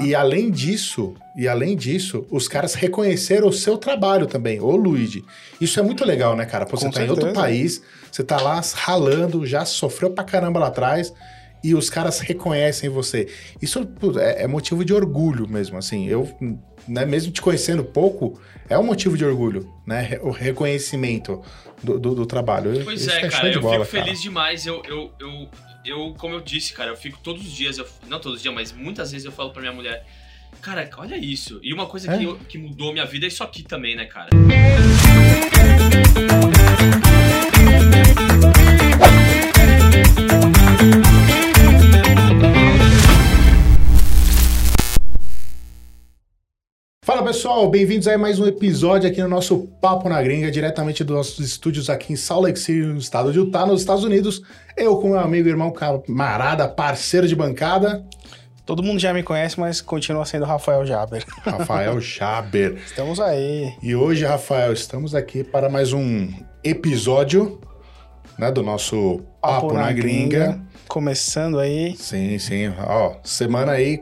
E além disso, e além disso, os caras reconheceram o seu trabalho também, ô Luigi. Isso é muito legal, né, cara? Pô, você Com tá em outro país, você tá lá ralando, já sofreu pra caramba lá atrás, e os caras reconhecem você. Isso é, é motivo de orgulho mesmo, assim. Eu, né, mesmo te conhecendo pouco, é um motivo de orgulho, né? O reconhecimento do, do, do trabalho. Pois Isso é, show cara, de eu bola, fico feliz demais. Eu, eu, eu, eu, como eu disse, cara, eu fico todos os dias, eu- não todos os dias, mas muitas vezes eu falo pra minha mulher, cara, olha isso. E uma coisa É? que, eu- que mudou minha vida é isso aqui também, né, cara? Fala pessoal, bem-vindos a mais um episódio aqui no nosso Papo na Gringa, diretamente dos nossos estúdios aqui em Salt Lake City, no estado de Utah, nos Estados Unidos. Eu com meu amigo, irmão, camarada, parceiro de bancada, Todo mundo já me conhece, mas continua sendo Rafael Jaber. Rafael Schaber. Estamos aí. E hoje, Rafael, estamos aqui para mais um episódio né, do nosso Papo, na, Gringa. Começando aí. Sim, sim. Ó, semana aí.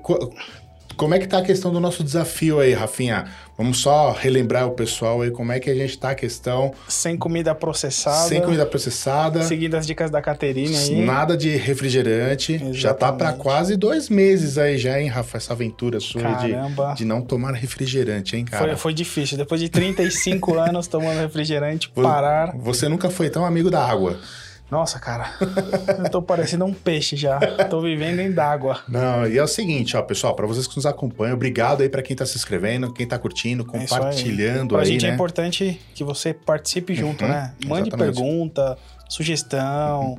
Co- Como é que tá a questão do nosso desafio aí, Rafinha? Vamos só relembrar o pessoal aí como é que a gente tá a questão Sem comida processada. sem comida processada, Seguindo as dicas da Caterine aí. nada de refrigerante. Já tá pra Exatamente. quase dois meses aí já, hein, Rafa? Essa aventura sua de, de não tomar refrigerante, hein, cara? Foi, foi difícil. Depois de 35 anos tomando refrigerante, parar. Você nunca foi tão amigo da água. Nossa, cara. Eu tô parecendo um peixe já. Tô vivendo em d'água. Não, e é o seguinte, ó, pessoal, pra vocês que nos acompanham, obrigado aí pra quem tá se inscrevendo, quem tá curtindo, É isso aí. compartilhando Pra aí, gente é né? importante que você participe junto, Uhum, né? Mande exatamente. pergunta, sugestão,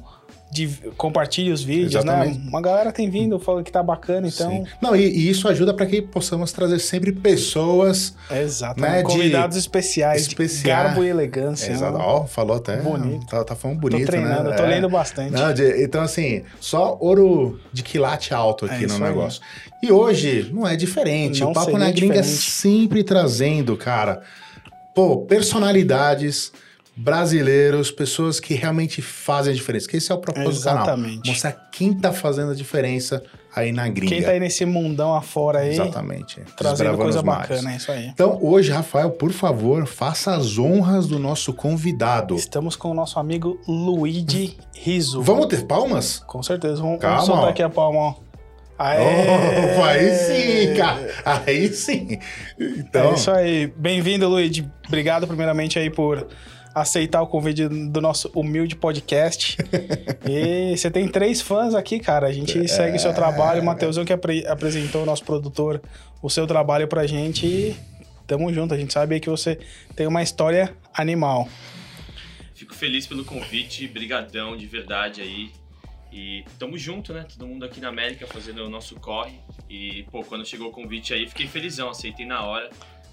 div- compartilhe os vídeos, Exatamente. né? Uma galera tem vindo, falando que tá bacana, então. Sim. Não, e, e isso ajuda pra que possamos trazer sempre pessoas Exato. Né, de- Convidados especiais, especiais. de garbo e elegância. Exato. né? Ó, falou até. Bonito. Tá, tá falando Tô bonito, treinando, né? tô É. lendo bastante. Não, de- então, assim, só ouro de quilate alto aqui É no isso aí. negócio. E hoje não é diferente. Não o Papo na Gringa é diferente. sempre trazendo, cara, pô, personalidades brasileiros, pessoas que realmente fazem a diferença. Que esse é o propósito do canal. Exatamente. Mostrar quem tá fazendo a diferença aí na gringa. Quem tá aí nesse mundão afora aí, Exatamente. trazendo coisa bacana, é isso aí. Então, hoje, Rafael, por favor, faça as honras do nosso convidado. Estamos com o nosso amigo Luigi Riso. Vamos ter palmas? Com certeza. Vamos, Calma, vamos soltar aqui a palma, ó. Aê! Oh, aí sim, cara. Aí sim. Então, É isso aí. Bem-vindo, Luigi. Obrigado, primeiramente, aí por aceitar o convite do nosso humilde podcast. e você tem três fãs aqui, cara. A gente segue o seu trabalho. O Matheusão que apre- apresentou o nosso produtor, o seu trabalho pra gente. E tamo junto. A gente sabe aí que você tem uma história animal. Fico feliz pelo convite, brigadão de verdade aí. E tamo junto, né? Todo mundo aqui na América fazendo o nosso corre. E, pô, quando chegou o convite aí, fiquei felizão, aceitei na hora.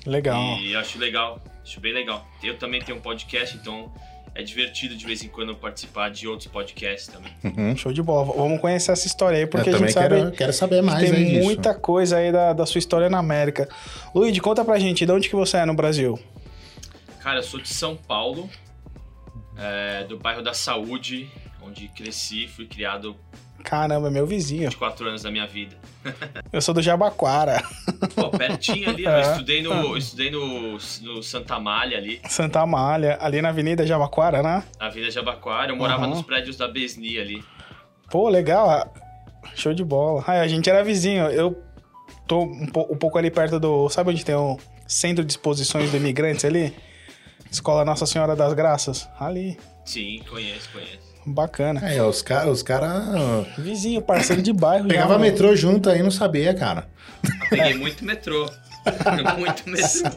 Legal. E acho legal, acho bem legal. Eu também tenho um podcast, então é divertido de vez em quando participar de outros podcasts também. uhum. Show de bola. Vamos conhecer essa história aí, porque eu a gente sabe quero, quero saber mais tem disso. muita coisa aí da, da sua história na América. Luigi, conta pra gente, de onde que você é no Brasil? Cara, eu sou de São Paulo, é, do bairro da Saúde, onde cresci, fui criado Caramba, é meu vizinho. 24 anos da minha vida. Eu sou do Jabaquara, Pô, pertinho ali, ó, É. eu estudei, no, eu estudei no, no Santa Malha ali, Santa Amália, ali na Avenida Jabaquara, né? na Vila Jabaquara. Eu morava Aham. nos prédios da Besni ali. Pô, legal. ah, Show de bola. Ah, a gente era vizinho. Eu tô um, um pouco ali perto do. Sabe onde tem o Centro de Exposições do Imigrantes ali? Escola Nossa Senhora das Graças? Ali. Sim, conheço, conheço. Bacana. É, os caras os cara, Vizinho, parceiro de bairro. já, pegava né? metrô junto aí, não sabia, cara. Peguei muito metrô. muito metrô.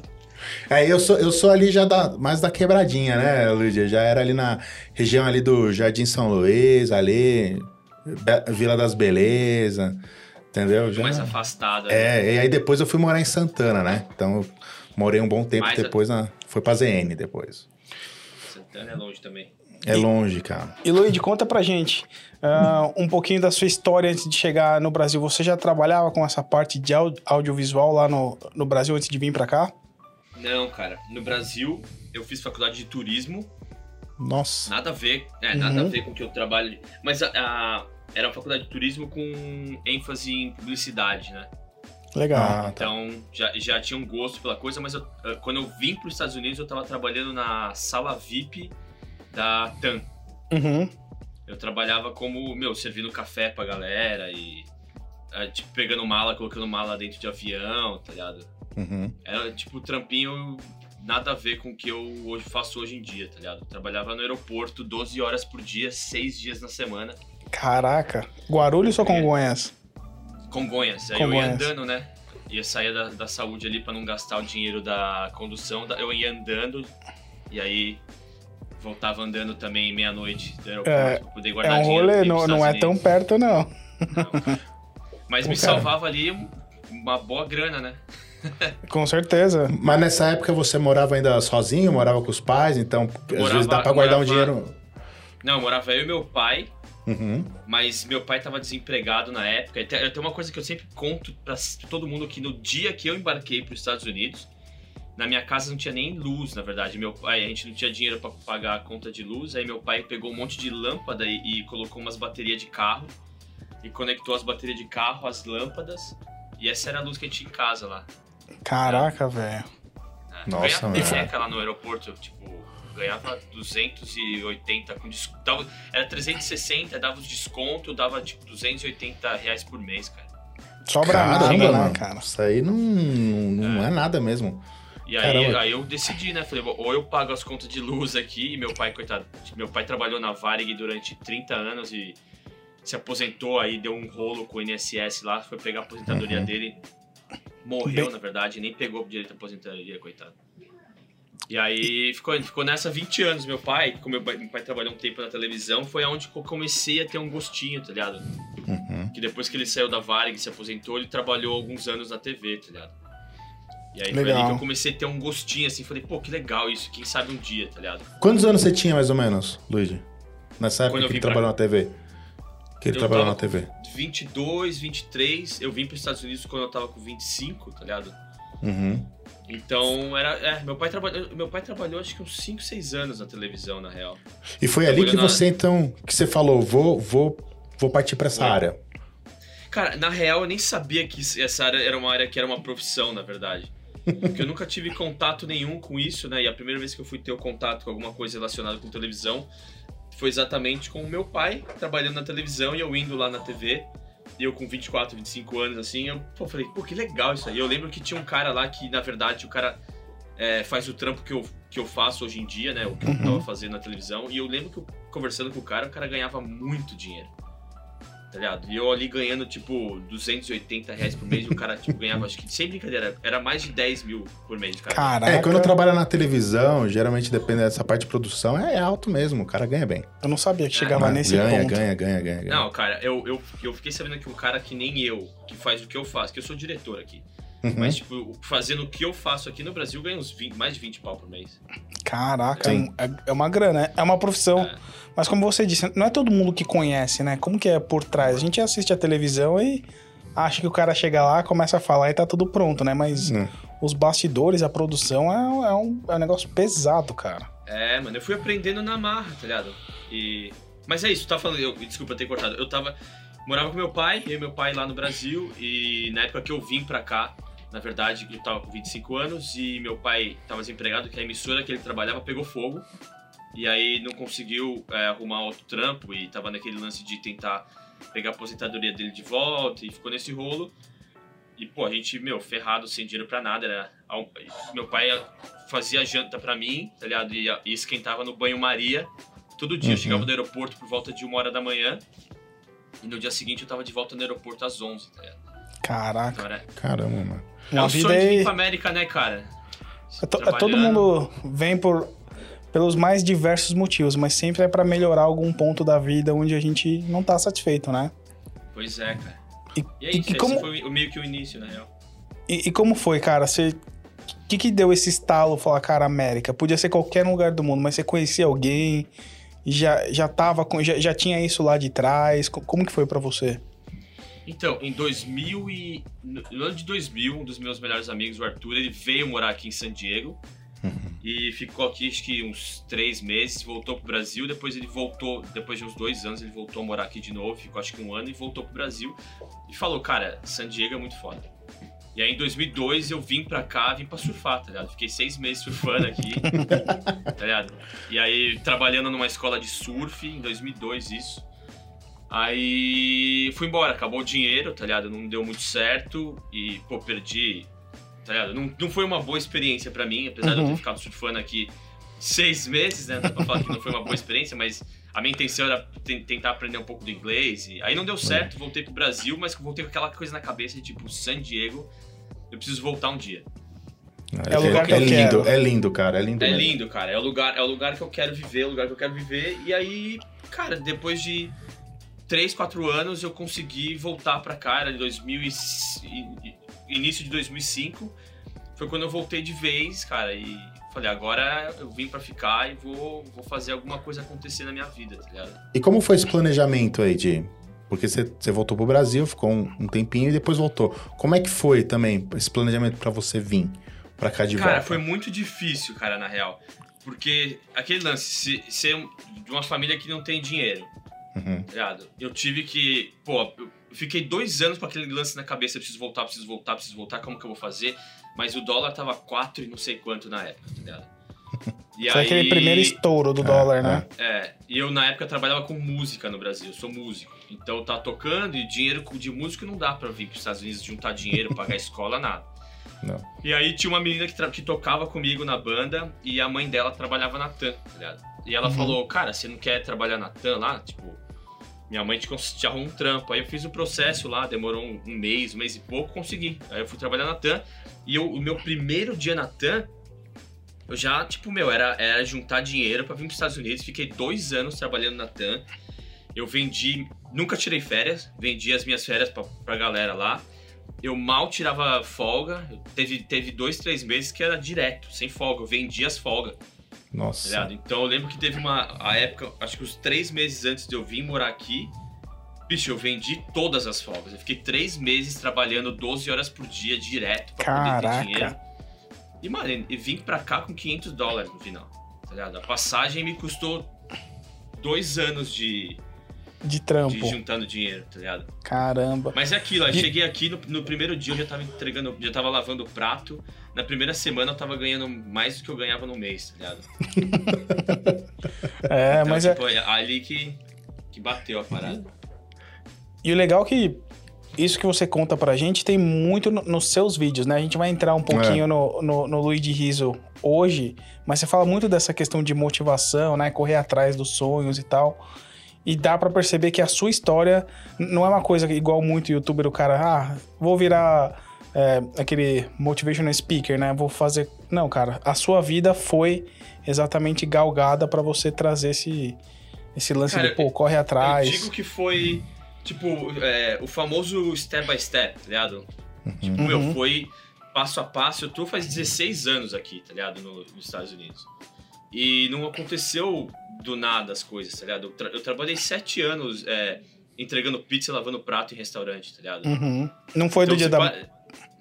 Aí eu sou, eu sou ali já da, mais da quebradinha, né, Luigi? Já era ali na região ali do Jardim São Luís, ali, Be- Vila das Belezas, entendeu? Já... Mais afastado. né? É, e aí depois eu fui morar em Santana, né? Então eu morei um bom tempo Mais a- depois, na... foi pra ZN depois. Santana é longe também. É longe, cara. E Luigi, conta pra gente ah, um pouquinho da sua história antes de chegar no Brasil. Você já trabalhava com essa parte de au- audiovisual lá no, no Brasil antes de vir pra cá? Não, cara. No Brasil, eu fiz faculdade de turismo. Nossa. Nada a ver. É, nada Uhum. a ver com o que eu trabalho. Mas a, a- era uma faculdade de turismo com ênfase em publicidade, né? Legal. Ah, tá. Então já, já tinha um gosto pela coisa, mas eu- quando eu vim para os Estados Unidos, eu tava trabalhando na sala VIP da TAM. Uhum. Eu trabalhava como, meu, servindo café pra galera e. tipo, pegando mala, colocando mala dentro de avião, tá ligado? Uhum. Era tipo trampinho nada a ver com o que eu hoje faço hoje em dia, tá ligado? Eu trabalhava no aeroporto 12 horas por dia, 6 dias na semana. Caraca. Guarulhos ou Congonhas? Congonhas. Aí eu ia Congonhas. andando, né? Ia sair da, da saúde ali pra não gastar o dinheiro da condução. Eu ia andando e aí voltava andando também meia-noite do aeroporto É, pra poder É guardar um dinheiro. rolê, não, não é tão perto, não. Mas Pô, me cara. salvava ali um- uma boa grana, né? Com certeza. Mas nessa época você morava ainda sozinho, morava com os pais, então às Morava- vezes dá pra guardar um morava- dinheiro. Não, morava eu e meu pai, Uhum. mas meu pai tava desempregado na época. Tem uma coisa que eu sempre conto pra todo mundo que no dia que eu embarquei para os Estados Unidos, na minha casa não tinha nem luz, na verdade. Meu pai, a gente não tinha dinheiro para pagar a conta de luz. Aí meu pai pegou um monte de lâmpada e, e colocou umas baterias de carro e conectou as baterias de carro às lâmpadas. E essa era a luz que a gente tinha em casa lá. Caraca, velho. né? Nossa, ganhava mano. merreca lá no aeroporto, tipo, ganhava 280 com desconto. Dava, era 360, dava os desconto, dava tipo 280 reais por mês, cara. Sobra Caramba, nada, né, cara? Isso aí não, não é. nada mesmo. E aí, Caramba. aí eu decidi, né? Falei, ou eu pago as contas de luz aqui, e meu pai, coitado, meu pai trabalhou na Varig durante 30 anos e se aposentou, aí deu um rolo com o INSS lá, foi pegar a aposentadoria Uhum. dele, morreu, Bem- na verdade, nem pegou direito à aposentadoria, coitado. E aí ficou, ficou nessa 20 anos, meu pai, como meu pai, meu pai trabalhou um tempo na televisão, foi aonde eu comecei a ter um gostinho, tá ligado? Uhum. Que depois que ele saiu da Varig, se aposentou, ele trabalhou alguns anos na TV, tá ligado? E aí foi Legal. ali que eu comecei a ter um gostinho, assim, falei, pô, que legal isso, quem sabe um dia, tá ligado? Quantos anos você tinha mais ou menos, Luigi? Nessa época que ele trabalhou na TV? Que ele Eu trabalhou na TV. 22, 23, eu vim para os Estados Unidos quando eu tava com 25, tá ligado? Uhum. Então, era, é, meu pai trabalhou, meu pai trabalhou acho que uns 5, 6 anos na televisão, na real. E foi ali que na- você então, que você falou, vou, vou, vou partir pra essa Foi. área. Cara, na real eu nem sabia que essa área era uma área que era uma profissão, na verdade. Porque eu nunca tive contato nenhum com isso, né? E a primeira vez que eu fui ter o contato com alguma coisa relacionada com televisão foi exatamente com o meu pai trabalhando na televisão e eu indo lá na TV. E eu com 24, 25 anos, assim, eu pô, falei, pô, que legal isso aí. Eu lembro que tinha um cara lá que, na verdade, o cara é, faz o trampo que eu, que eu faço hoje em dia, né? O que eu Uhum. tava fazendo na televisão. E eu lembro que eu, conversando com o cara, o cara ganhava muito dinheiro. Tá ligado? E eu ali ganhando, tipo, 280 reais por mês e o cara, tipo, ganhava, acho que, sem brincadeira, era mais de 10 mil por mês, cara. Caraca. É, quando trabalha na televisão, geralmente depende dessa parte de produção, é alto mesmo, o cara ganha bem. Eu não sabia que chegava Mas nesse ganha, ponto. ganha, ganha, ganha, ganha. Não, cara, eu, eu, eu fiquei sabendo que um cara que nem eu, que faz o que eu faço, que eu sou diretor aqui, Uhum. mas, tipo, fazendo o que eu faço aqui no Brasil, ganha uns 20, mais de 20 pau por mês. Caraca, Sim. é, é uma grana, é uma profissão. É. Mas como você disse, não é todo mundo que conhece, né? Como que é por trás? A gente assiste a televisão e acha que o cara chega lá, começa a falar e tá tudo pronto, né? Mas Hum. os bastidores, a produção é, é um, é um negócio pesado, cara. É, mano, eu fui aprendendo na marra, tá ligado? E... Mas é isso, tá falando, eu, desculpa ter cortado. Eu tava. Morava com meu pai, eu e meu pai lá no Brasil, e na época que eu vim pra cá, na verdade, eu tava com 25 anos e meu pai tava desempregado, que a emissora que ele trabalhava pegou fogo. E aí não conseguiu é, arrumar outro trampo e tava naquele lance de tentar pegar a aposentadoria dele de volta e ficou nesse rolo. E, pô, a gente, meu, ferrado, sem dinheiro pra nada. Era, meu pai fazia janta pra mim, tá ligado? E, e esquentava no banho-maria. Todo dia. Eu Uhum. chegava no aeroporto por volta de uma hora da manhã. E no dia seguinte eu tava de volta no aeroporto às 11, tá ligado? Caraca. Caramba, mano. é vida sonho de vir aí. pra América, né, cara? É to- é todo mundo vem por pelos mais diversos motivos, mas sempre é pra melhorar algum ponto da vida onde a gente não tá satisfeito, né? Pois é, cara. E, E é e- isso, e como, esse foi meio que o início, na real. e, e como foi, cara? Você o que, que deu esse estalo falar, cara, América? Podia ser qualquer lugar do mundo, mas você conhecia alguém? Já, já tava com. Já, já tinha isso lá de trás? Co- Como que foi pra você? Então, em 2000 e... No ano de 2000, um dos meus melhores amigos, o Arthur, ele veio morar aqui em San Diego. E ficou aqui, acho que uns três meses, voltou pro Brasil. Depois ele voltou, depois de uns dois anos, ele voltou a morar aqui de novo. Ficou acho que um ano e voltou pro Brasil. E falou, cara, San Diego é muito foda. E aí em 2002 eu vim pra cá, vim pra surfar, tá ligado? Fiquei seis meses surfando aqui, tá ligado? E aí trabalhando numa escola de surf, em 2002 isso. Aí fui embora, acabou o dinheiro, tá ligado? Não deu muito certo e, pô, perdi, tá ligado? Não, não foi uma boa experiência pra mim, apesar uhum. de eu ter uhum. ficado surfando aqui seis meses, né? Não dá pra falar que não foi uma boa experiência, mas a minha intenção era tentar aprender um pouco do inglês. E aí não deu certo, voltei pro Brasil, mas voltei com aquela coisa na cabeça de tipo, San Diego, eu preciso voltar um dia. É, é, o lugar que é, eu lindo, quero. é lindo, cara, é lindo. É mesmo. lindo, cara. É o lugar, é o lugar que eu quero viver, é o lugar que eu quero viver. E aí, cara, depois de 3, 4 anos eu consegui voltar para cá, era de 2000 e, início de 2005. Foi quando eu voltei de vez, cara, e falei, agora eu vim para ficar e vou, vou fazer alguma coisa acontecer na minha vida, tá ligado? E como foi esse planejamento aí de. Porque você, voltou pro Brasil, ficou um, um, tempinho e depois voltou. Como é que foi também esse planejamento para você vir para cá de cara, volta? Cara, foi muito difícil, cara, na real. Porque aquele lance, ser de uma família que não tem dinheiro, uhum. tá? Eu tive que. Pô, eu fiquei dois anos com aquele lance na cabeça: preciso voltar, preciso voltar, preciso voltar, como que eu vou fazer? Mas o dólar tava 4 e não sei quanto na época, tá ligado? E Foi aí... aquele primeiro estouro do é, dólar, né? É. é, e eu na época trabalhava com música no Brasil, eu sou músico. Então tá tocando e dinheiro de músico não dá pra vir pros Estados Unidos juntar dinheiro, pagar escola, nada. Não. E aí tinha uma menina que, que, tocava comigo na banda e a mãe dela trabalhava na TAM, tá ligado? E ela uhum. falou, cara, você não quer trabalhar na TAM lá? Tipo, minha mãe te, te arrumou um trampo. Aí eu fiz o processo lá, demorou um, um, mês, um mês e pouco, consegui. Aí eu fui trabalhar na TAM e eu, o meu primeiro dia na TAM, eu já, tipo, meu, era, era juntar dinheiro para vir pros Estados Unidos. Fiquei dois anos trabalhando na TAM. Eu vendi, nunca tirei férias, vendi as minhas férias pra, pra galera lá. Eu mal tirava folga, teve, teve dois, três meses que era direto, sem folga. Eu vendia as folgas. Nossa. Tá então eu lembro que teve uma a época, acho que os três meses antes de eu vir morar aqui, bicho, eu vendi todas as folgas. Eu fiquei três meses trabalhando 12 horas por dia direto pra Caraca. poder ter dinheiro. E, mano, e vim pra cá com 500 dólares no final, tá ligado? A passagem me custou dois anos de... De trampo. De juntando dinheiro, tá ligado? Caramba. Mas é aquilo, eu cheguei aqui, no, no, primeiro dia eu já tava entregando, já tava lavando o prato. Na primeira semana eu tava ganhando mais do que eu ganhava no mês, tá ligado? é, então, mas é tipo, é... ali que, que bateu a parada. E o legal é que isso que você conta pra gente tem muito no, nos seus vídeos, né? A gente vai entrar um pouquinho é. no, no, no Luigi Riso hoje, mas você fala muito dessa questão de motivação, né? Correr atrás dos sonhos e tal. E dá para perceber que a sua história não é uma coisa igual muito youtuber, o cara, ah, vou virar é, aquele motivational speaker, né? Vou fazer. Não, cara, a sua vida foi exatamente galgada para você trazer esse, esse lance cara, de, pô, corre atrás. Eu digo que foi tipo, é, o famoso step by step, tá ligado? Uhum. Tipo, meu, uhum. foi passo a passo. Eu tô faz 16 anos aqui, tá ligado? No, nos Estados Unidos. E não aconteceu do nada as coisas, tá ligado? Eu, tra eu trabalhei 7 anos é, entregando pizza e lavando prato em restaurante, tá ligado? Uhum. Não foi então, do dia da.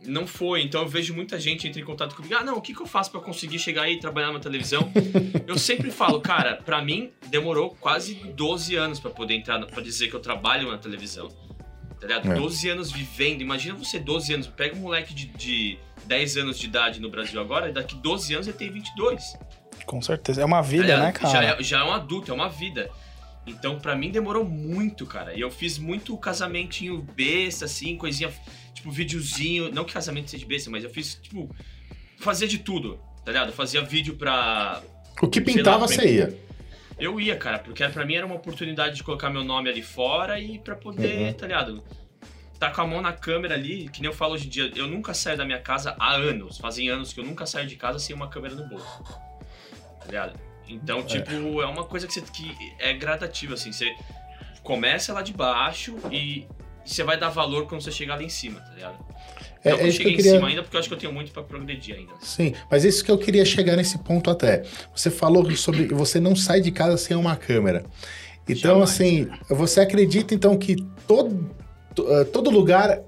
Não foi, então eu vejo muita gente entrar em contato comigo. Ah, não, o que, que eu faço para conseguir chegar aí e trabalhar na televisão? eu sempre falo, cara, para mim demorou quase 12 anos para poder entrar, para dizer que eu trabalho na televisão. Tá ligado? É. 12 anos vivendo. Imagina você 12 anos, pega um moleque de, de 10 anos de idade no Brasil agora, e daqui 12 anos ele tem 22. Com certeza. É uma vida, tá né, cara? Já é, já é um adulto, é uma vida. Então, para mim, demorou muito, cara. E eu fiz muito casamentinho besta, assim, coisinha tipo, videozinho. Não que casamento seja besta, mas eu fiz, tipo, fazia de tudo, tá ligado? Eu fazia vídeo pra. O que pintava, você ia. Eu ia, cara, porque pra mim era uma oportunidade de colocar meu nome ali fora e pra poder, uhum. tá ligado? Tá com a mão na câmera ali, que nem eu falo hoje em dia, eu nunca saio da minha casa há anos. Fazem anos que eu nunca saio de casa sem uma câmera no bolso. Tá ligado? Então, é. tipo, é uma coisa que, você, que é gradativa, assim. Você começa lá de baixo e você vai dar valor quando você chegar lá em cima, tá ligado? É, não é isso que eu queria... em cima ainda, porque eu acho que eu tenho muito para progredir ainda. Sim, mas isso que eu queria chegar nesse ponto até. Você falou sobre você não sai de casa sem uma câmera. Então, Jamais, assim, você acredita então que todo, eh, todo lugar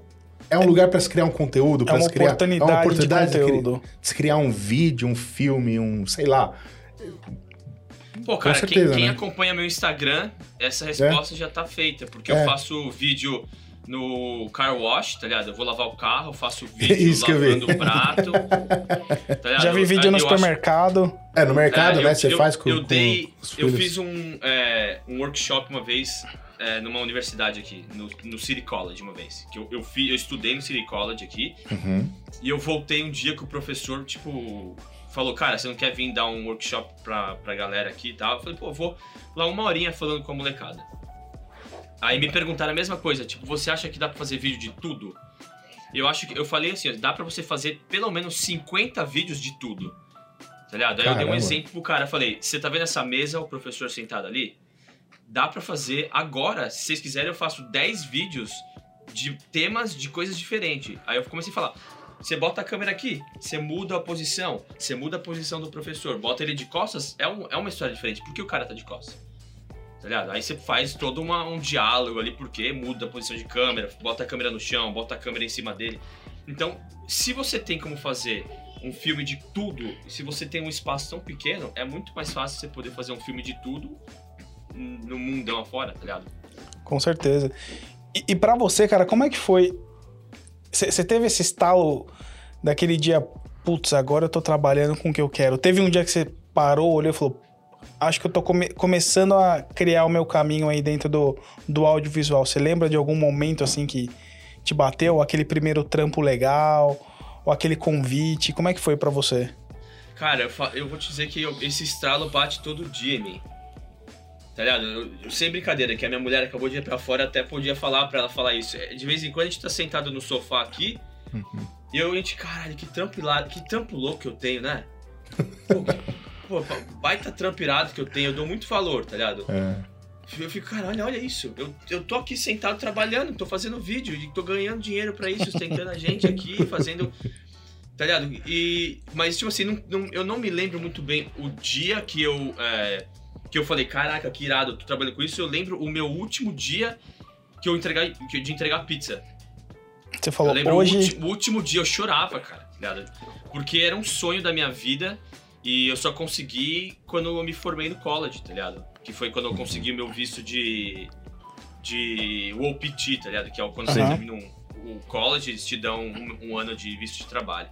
é um é, lugar para se criar um conteúdo, é uma criar, oportunidade, é uma oportunidade de conteúdo. De, se criar um vídeo, um filme, um, sei lá. Pô, cara, certeza, quem, quem né? acompanha meu Instagram, essa resposta é? já tá feita, porque é. eu faço vídeo no car wash, tá ligado? Eu vou lavar o carro, eu faço vídeo Isso lavando o prato. tá ligado? Já vi vídeo Eu- no eu acho- supermercado. É, no mercado, é, né? eu- Você eu- faz com, eu com dei, os Eu fiz um, é, um workshop uma vez é, numa universidade aqui, no, no City College uma vez. Que eu, eu, fi- eu estudei no City College aqui Uhum. e eu voltei um dia que o professor, tipo, falou, cara, você não quer vir dar um workshop pra, pra galera aqui e tal? Eu falei, pô, vou lá uma horinha falando com a molecada. Aí me perguntaram a mesma coisa, tipo, você acha que dá pra fazer vídeo de tudo? Eu acho que eu falei assim, ó, dá pra você fazer pelo menos 50 vídeos de tudo. Tá ligado? Aí eu dei um Caramba. exemplo pro cara, falei, você tá vendo essa mesa, o professor sentado ali? Dá pra fazer agora, se vocês quiserem, eu faço 10 vídeos de temas de coisas diferentes. Aí eu comecei a falar, você bota a câmera aqui, você muda a posição, você muda a posição do professor, bota ele de costas, é, um, é uma história diferente. Por que o cara tá de costas? Tá? Aí você faz todo uma- um diálogo ali, porque muda a posição de câmera, bota a câmera no chão, bota a câmera em cima dele. Então, se você tem como fazer um filme de tudo, se você tem um espaço tão pequeno, é muito mais fácil você poder fazer um filme de tudo no mundão afora, tá ligado? Com certeza. E, e para você, cara, como é que foi? Você teve esse estalo daquele dia, putz, agora eu tô trabalhando com o que eu quero. Teve um dia que você parou, olhou e falou, acho que eu tô come- começando a criar o meu caminho aí dentro do, do audiovisual. Você lembra de algum momento assim que te bateu? Aquele primeiro trampo legal? Ou aquele convite? Como é que foi para você? Cara, eu, eu vou te dizer que eu- esse estralo bate todo dia em mim. Tá ligado? Eu, eu- sem brincadeira, que a minha mulher acabou de ir pra fora, até podia falar pra ela falar isso. É, De vez em quando a gente tá sentado no sofá aqui, e eu, a gente, caralho, que trampo que trampo louco que eu tenho, né? Pô, pô, baita trampo irado que eu tenho, eu dou muito valor, tá ligado? É. Eu fico, caralho, olha isso. Eu, eu tô aqui sentado trabalhando, tô fazendo vídeo, e tô ganhando dinheiro pra isso, sustentando a gente aqui, fazendo. Tá ligado? E, mas, tipo assim, não, não- eu não me lembro muito bem o dia que eu. é, que eu falei, caraca, que irado, eu tô trabalhando com isso. Eu lembro o meu último dia que eu entregar, que- de entregar pizza. Você Eu falou, lembro hoje... o, ulti- o último dia eu chorava, cara, tá ligado? Porque era um sonho da minha vida e eu só consegui quando eu me formei no college, tá ligado? Que foi quando eu consegui o meu visto de. de OPT, tá ligado? Que é quando você Aham. termina um, o college, eles te dão um, um ano de visto de trabalho.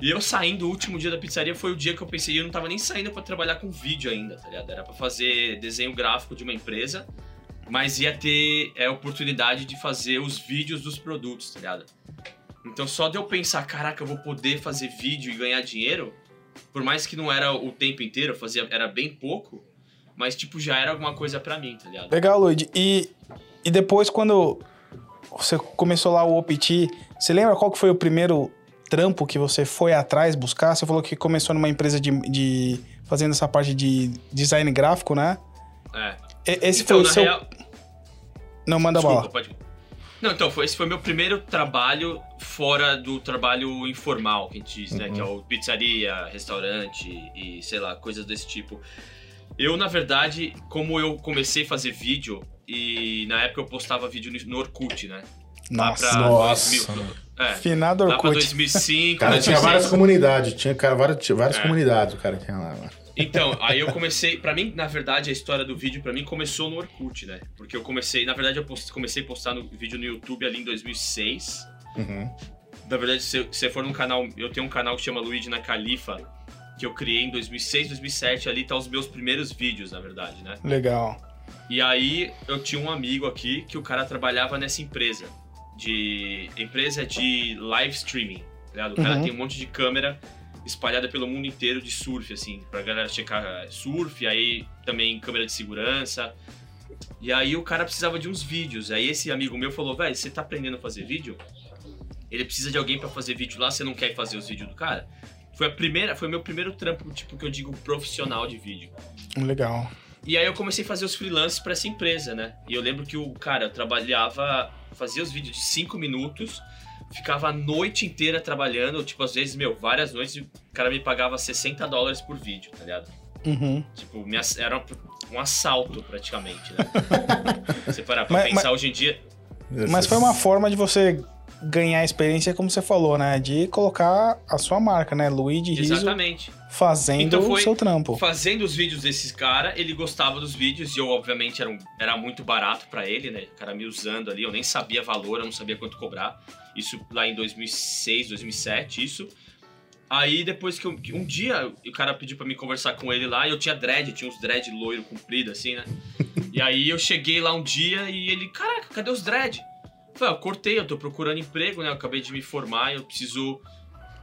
E eu saindo, o último dia da pizzaria foi o dia que eu pensei, eu não tava nem saindo pra trabalhar com vídeo ainda, tá ligado? Era pra fazer desenho gráfico de uma empresa, mas ia ter é, oportunidade de fazer os vídeos dos produtos, tá ligado? Então só de eu pensar, caraca, eu vou poder fazer vídeo e ganhar dinheiro, por mais que não era o tempo inteiro, eu fazia, era bem pouco, mas tipo, já era alguma coisa pra mim, tá ligado? Legal, Luigi. E, e depois, quando você começou lá o OPT, você lembra qual que foi o primeiro trampo que você foi atrás buscar? Você falou que começou numa empresa de, de fazendo essa parte de design gráfico, né? É. E- Esse Então, foi o seu. real- Não, manda Desculpa, bola. pode. Não, então, foi, esse foi meu primeiro trabalho fora do trabalho informal, que a gente diz, né? Uhum. Que é o pizzaria, restaurante e, sei lá, coisas desse tipo. Eu, na verdade, como eu comecei a fazer vídeo, e na época eu postava vídeo no Orkut, né? Lá Nossa. pra Nossa, 2000, mano. é, Finado lá pra Orkut. 2005, Cara, tinha 2006. várias comunidades, tinha cara, várias, tinha várias É. comunidades o cara tinha lá, mano. Então, aí eu comecei, pra mim, na verdade, a história do vídeo pra mim começou no Orkut, né? Porque eu comecei, na verdade, eu post- comecei a postar no vídeo no YouTube ali em 2006. Uhum. Na verdade, se se você for num canal, eu tenho um canal que chama Luigi na Califa, que eu criei em 2006, 2007, ali tá os meus primeiros vídeos, na verdade, né? Legal. E aí eu tinha um amigo aqui que o cara trabalhava nessa empresa de empresa de live streaming, tá ligado? O cara Uhum. tem um monte de câmera espalhada pelo mundo inteiro de surf, assim, pra galera checar surf, aí também câmera de segurança. E aí o cara precisava de uns vídeos. Aí esse amigo meu falou, velho, você tá aprendendo a fazer vídeo? Ele precisa de alguém pra fazer vídeo lá, você não quer fazer os vídeos do cara? Foi a primeira, foi meu primeiro trampo, tipo, que eu digo profissional de vídeo. Legal. E aí eu comecei a fazer os freelances pra essa empresa, né? E eu lembro que o cara eu trabalhava, fazia os vídeos de 5 minutos, ficava a noite inteira trabalhando, tipo, às vezes, meu, várias noites, e o cara me pagava 60 dólares por vídeo, tá ligado? Uhum. Tipo, era um assalto praticamente, né? Você parar pra Mas- pensar hoje em dia. Mas foi uma forma de você ganhar experiência, como você falou, né? De colocar a sua marca, né? Luigi Riso Exatamente. fazendo Então foi o seu trampo. Fazendo os vídeos desses cara, ele gostava dos vídeos e eu, obviamente, era, um- era muito barato pra ele, né? O cara me usando ali, eu nem sabia valor, eu não sabia quanto cobrar. Isso lá em 2006, 2007, isso. Aí depois que eu, um dia o cara pediu pra me conversar com ele lá e eu tinha dread, tinha uns dread loiro comprido assim, né? e aí eu cheguei lá um dia e ele, caraca, cadê os dread? Falei, ah, eu cortei, eu tô procurando emprego, né? Eu acabei de me formar, eu preciso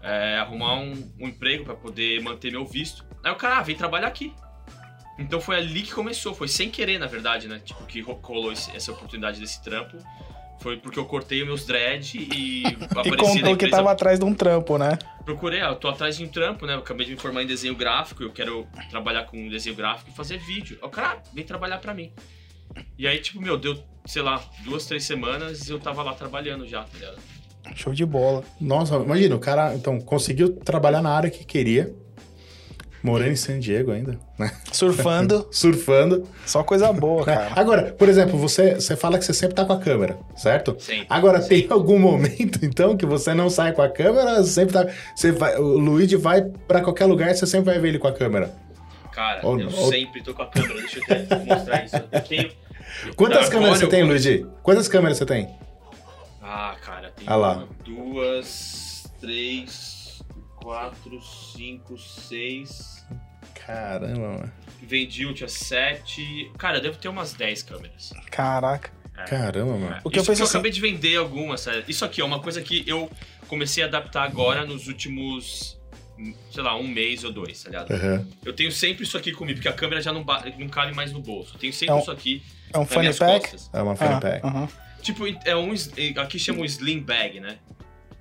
é, arrumar um, um emprego pra poder manter meu visto. Aí o cara, ah, vem trabalhar aqui. Então foi ali que começou, foi sem querer, na verdade, né? Tipo, que ro- rolou esse- essa oportunidade desse trampo. Foi porque eu cortei os meus dread e E apareci na contou que empresa. tava atrás de um trampo, né? Procurei, ah, eu tô atrás de um trampo, né? Eu acabei de me formar em desenho gráfico, eu quero trabalhar com desenho gráfico e fazer vídeo. Aí O cara, ah, vem trabalhar pra mim. E aí, tipo, meu, deu, sei lá, duas, três semanas eu tava lá trabalhando já, tá ligado? Show de bola. Nossa, imagina, o cara, então, conseguiu trabalhar na área que queria, morando em San Diego ainda, né? Surfando, Surfando. só coisa boa, né? cara. Agora, por exemplo, você, você fala que você sempre tá com a câmera, certo? Sempre. Agora, tem algum momento, então, que você não sai com a câmera, sempre tá... Você vai, o Luigi vai pra qualquer lugar e você sempre vai ver ele com a câmera. Cara, Ou- eu ou- sempre tô com a câmera, deixa eu até mostrar isso. Eu tenho... Quantas câmeras você eu tem, Luigi? Quantas câmeras você tem? Ah, cara, tem Ah lá. duas, três, quatro, cinco, seis. Caramba, mano. Vendi um, tinha sete. Cara, eu devo ter umas 10 câmeras. Caraca. Caramba, mano. O que eu Isso penso eu assim- acabei de vender algumas, sério. Isso aqui é uma coisa que eu comecei a adaptar agora nos últimos, sei lá, um mês ou dois, tá ligado? Aham. Eu tenho sempre isso aqui comigo, porque a câmera já não, não cabe mais no bolso. Eu tenho sempre É um- isso aqui É um funny pack? costas. É uma Ah, fanny pack. aham. Tipo, é um. Aqui chama um slim bag, né?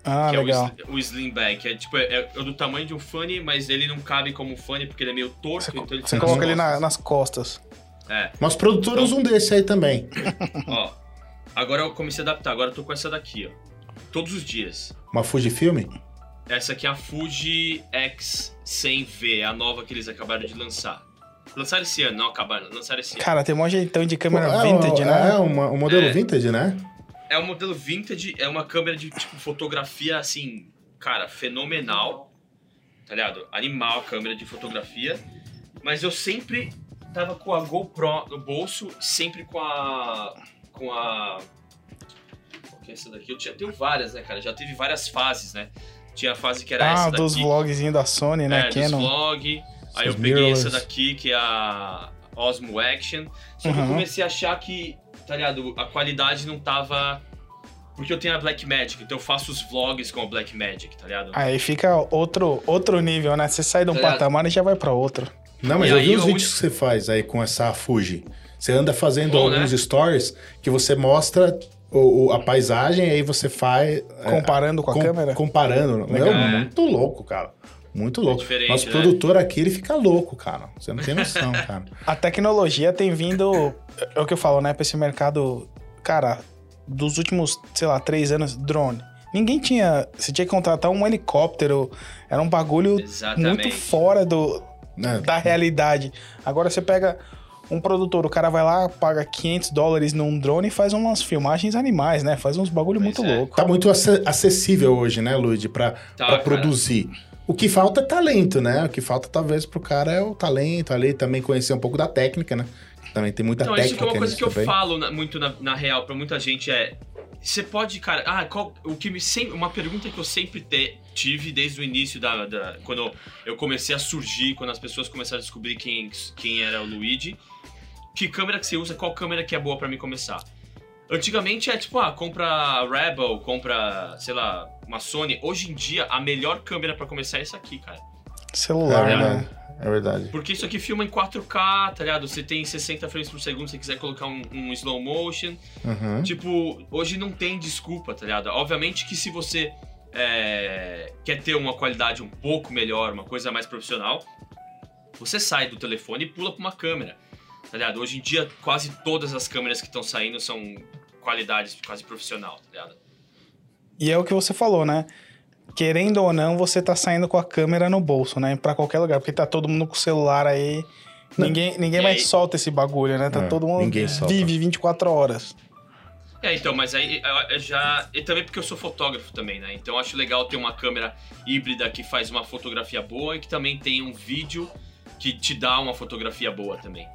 Ah, que é o, legal. o slim bag, que é tipo, é, é do tamanho de um funny, mas ele não cabe como um funny porque ele é meio torto, Você, então ele você coloca nas ele na- nas costas. É, Mas produtor usa um desse aí também. ó. Agora eu comecei a adaptar, agora eu tô com essa daqui, ó. Todos os dias. Uma Fujifilm? Essa aqui é a Fuji X100V, é a nova que eles acabaram de lançar. Lançaram esse ano, não acabaram, lançaram esse ano. Cara, tem um jeitão de câmera é, vintage, né? É, uma- um modelo É. vintage, né? É um modelo vintage, é uma câmera de tipo fotografia assim, cara, fenomenal. Tá ligado? Animal a câmera de fotografia. Mas eu sempre tava com a GoPro no bolso, sempre com a. com a. Qual que é essa daqui? Eu tinha, tenho várias, né, cara? Já teve várias fases, né? Tinha a fase que era Ah, essa daqui. dos vlogzinhos da Sony, né? É, dos Canon. vlog. Aí eu peguei mirrorless. essa daqui, que é a Osmo Action. Só que eu Uhum. comecei a achar que, tá ligado, a qualidade não tava... Porque eu tenho a Blackmagic, então eu faço os vlogs com a Blackmagic, tá ligado? Aí fica outro, outro nível, né? Você sai de um Tá patamar e já vai pra outro. Não, mas E eu vi os eu- vídeos que você faz aí com essa Fuji. Você anda fazendo Bom, né? alguns stories que você mostra o, o- a paisagem e aí você faz. é, Comparando com a com- câmera. Comparando. Meu, É. muito louco, cara. Muito louco. diferente, Nosso né? produtor aqui, ele fica louco, cara. Você não tem noção, cara. A tecnologia tem vindo. É o que eu falo, né? Pra esse mercado. Cara, dos últimos, sei lá, três anos, drone. Ninguém tinha. Você tinha que contratar um helicóptero. Era um bagulho Exatamente. muito fora do, Né? da realidade. Agora você pega um produtor, o cara vai lá, paga 500 dólares num drone e faz umas filmagens animais, né? Faz uns bagulho Pois muito é. louco. Tá muito ace- acessível hoje, né, Luigi, pra, Tá, produzir. O que falta é talento, né? O que falta, talvez, pro cara é o talento ali, também conhecer um pouco da técnica, né? Também tem muita Então, isso técnica que é uma coisa que eu também. falo na- muito na, na real pra muita gente é. Você pode, cara. Ah, qual, o que me sempre. Uma pergunta que eu sempre te- tive desde o início da, da- Quando eu comecei a surgir, quando as pessoas começaram a descobrir quem, quem era o Luigi. Que câmera que você usa, qual câmera que é boa pra mim começar? Antigamente é tipo, ah, compra Rebel, compra, sei lá, uma Sony. Hoje em dia, a melhor câmera pra começar é essa aqui, cara. É Celular, verdade. né? É verdade. Porque isso aqui filma em 4K, tá ligado? Você tem 60 frames por segundo, se você quiser colocar um, um slow motion. Uhum. Tipo, hoje não tem desculpa, tá ligado? Obviamente que se você é, quer ter uma qualidade um pouco melhor, uma coisa mais profissional, você sai do telefone e pula pra uma câmera, tá ligado? Hoje em dia, quase todas as câmeras que estão saindo são qualidades quase profissional, tá ligado? E é o que você falou, né? Querendo ou não, você tá saindo com a câmera no bolso, né? Pra qualquer lugar, porque tá todo mundo com o celular aí. Ninguém, ninguém E mais aí- solta esse bagulho, né? Tá É, todo mundo ninguém solta. vive 24 horas. É, então, mas aí eu- eu já. E também porque eu sou fotógrafo também, né? Então eu acho legal ter uma câmera híbrida que faz uma fotografia boa e que também tem um vídeo que te dá uma fotografia boa também.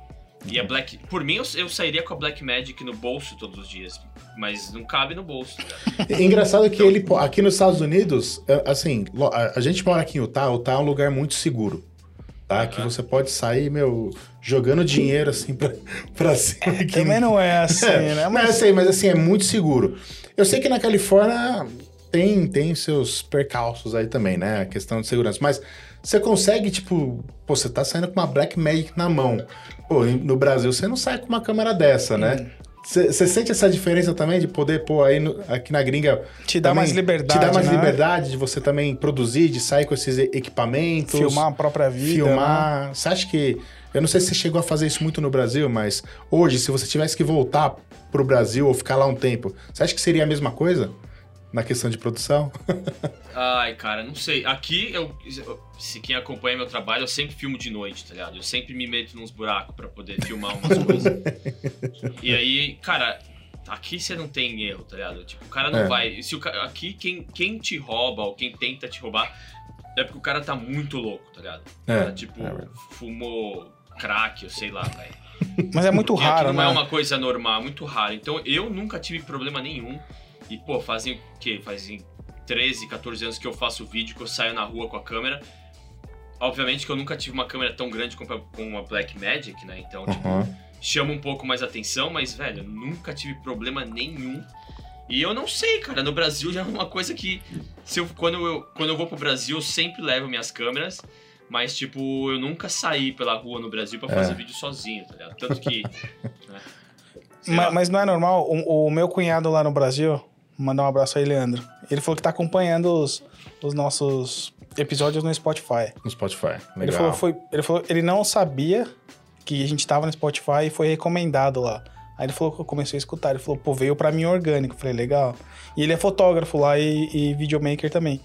E a Black. Por mim, eu, eu sairia com a Black Magic no bolso todos os dias. Mas não cabe no bolso. Né? É Engraçado que ele, aqui nos Estados Unidos, é, assim, a gente mora aqui em Utah, Utah é um lugar muito seguro. Tá? Que Aham. você pode sair, meu, jogando dinheiro assim pra, pra cima. aqui. Também não é assim, né? Mas eu sei, mas assim, é muito seguro. Eu sei que na Califórnia tem, tem seus percalços aí também, né? A questão de segurança. Mas você consegue, tipo, pô, você tá saindo com uma Black Magic na mão. Pô, no Brasil você não sai com uma câmera dessa, né? Você você sente essa diferença também de poder, pô, aí no- aqui na gringa. Te dá mais liberdade, Te dá mais né? liberdade de você também produzir, de sair com esses equipamentos. Filmar a própria vida. né? Filmar. Você acha que. Eu não sei se você chegou a fazer isso muito no Brasil, mas hoje, se você tivesse que voltar pro Brasil ou ficar lá um tempo, você acha que seria a mesma coisa? Na questão de produção? Ai, cara, não sei. Aqui, eu, se quem acompanha meu trabalho, eu sempre filmo de noite, tá ligado? Eu sempre me meto nos buracos pra poder filmar umas coisas. e aí, cara, aqui você não tem erro, tá ligado? Tipo, o cara não É. vai. Se o, aqui, quem, quem te rouba ou quem tenta te roubar é porque o cara tá muito louco, tá ligado? O É, cara, tipo, é fumou crack, ou sei lá, velho. Mas é muito Porque raro, não né? é uma coisa normal, é muito raro. Então eu nunca tive problema nenhum. E, pô, fazem o quê? Fazem 13, 14 anos que eu faço vídeo, que eu saio na rua com a câmera. Obviamente que eu nunca tive uma câmera tão grande como a- como uma Black Magic, né? Então, tipo, Uhum. chama um pouco mais atenção, mas, velho, eu nunca tive problema nenhum. E eu não sei, cara, no Brasil já é uma coisa que. Se eu, quando, eu, quando eu vou pro Brasil, eu sempre levo minhas câmeras. Mas, tipo, eu nunca saí pela rua no Brasil pra fazer É. vídeo sozinho, tá ligado? Tanto que. né, sei Ma- lá. Mas, não é normal. O, o meu cunhado lá no Brasil, mandar um abraço aí, Leandro. Ele falou que tá acompanhando os, os nossos episódios no Spotify. No Spotify. Legal. Ele falou, foi, ele falou ele não sabia que a gente tava no Spotify e foi recomendado lá. Aí ele falou que eu comecei a escutar. Ele falou, pô, veio pra mim orgânico. Eu falei, legal. E ele é fotógrafo lá e, e videomaker também.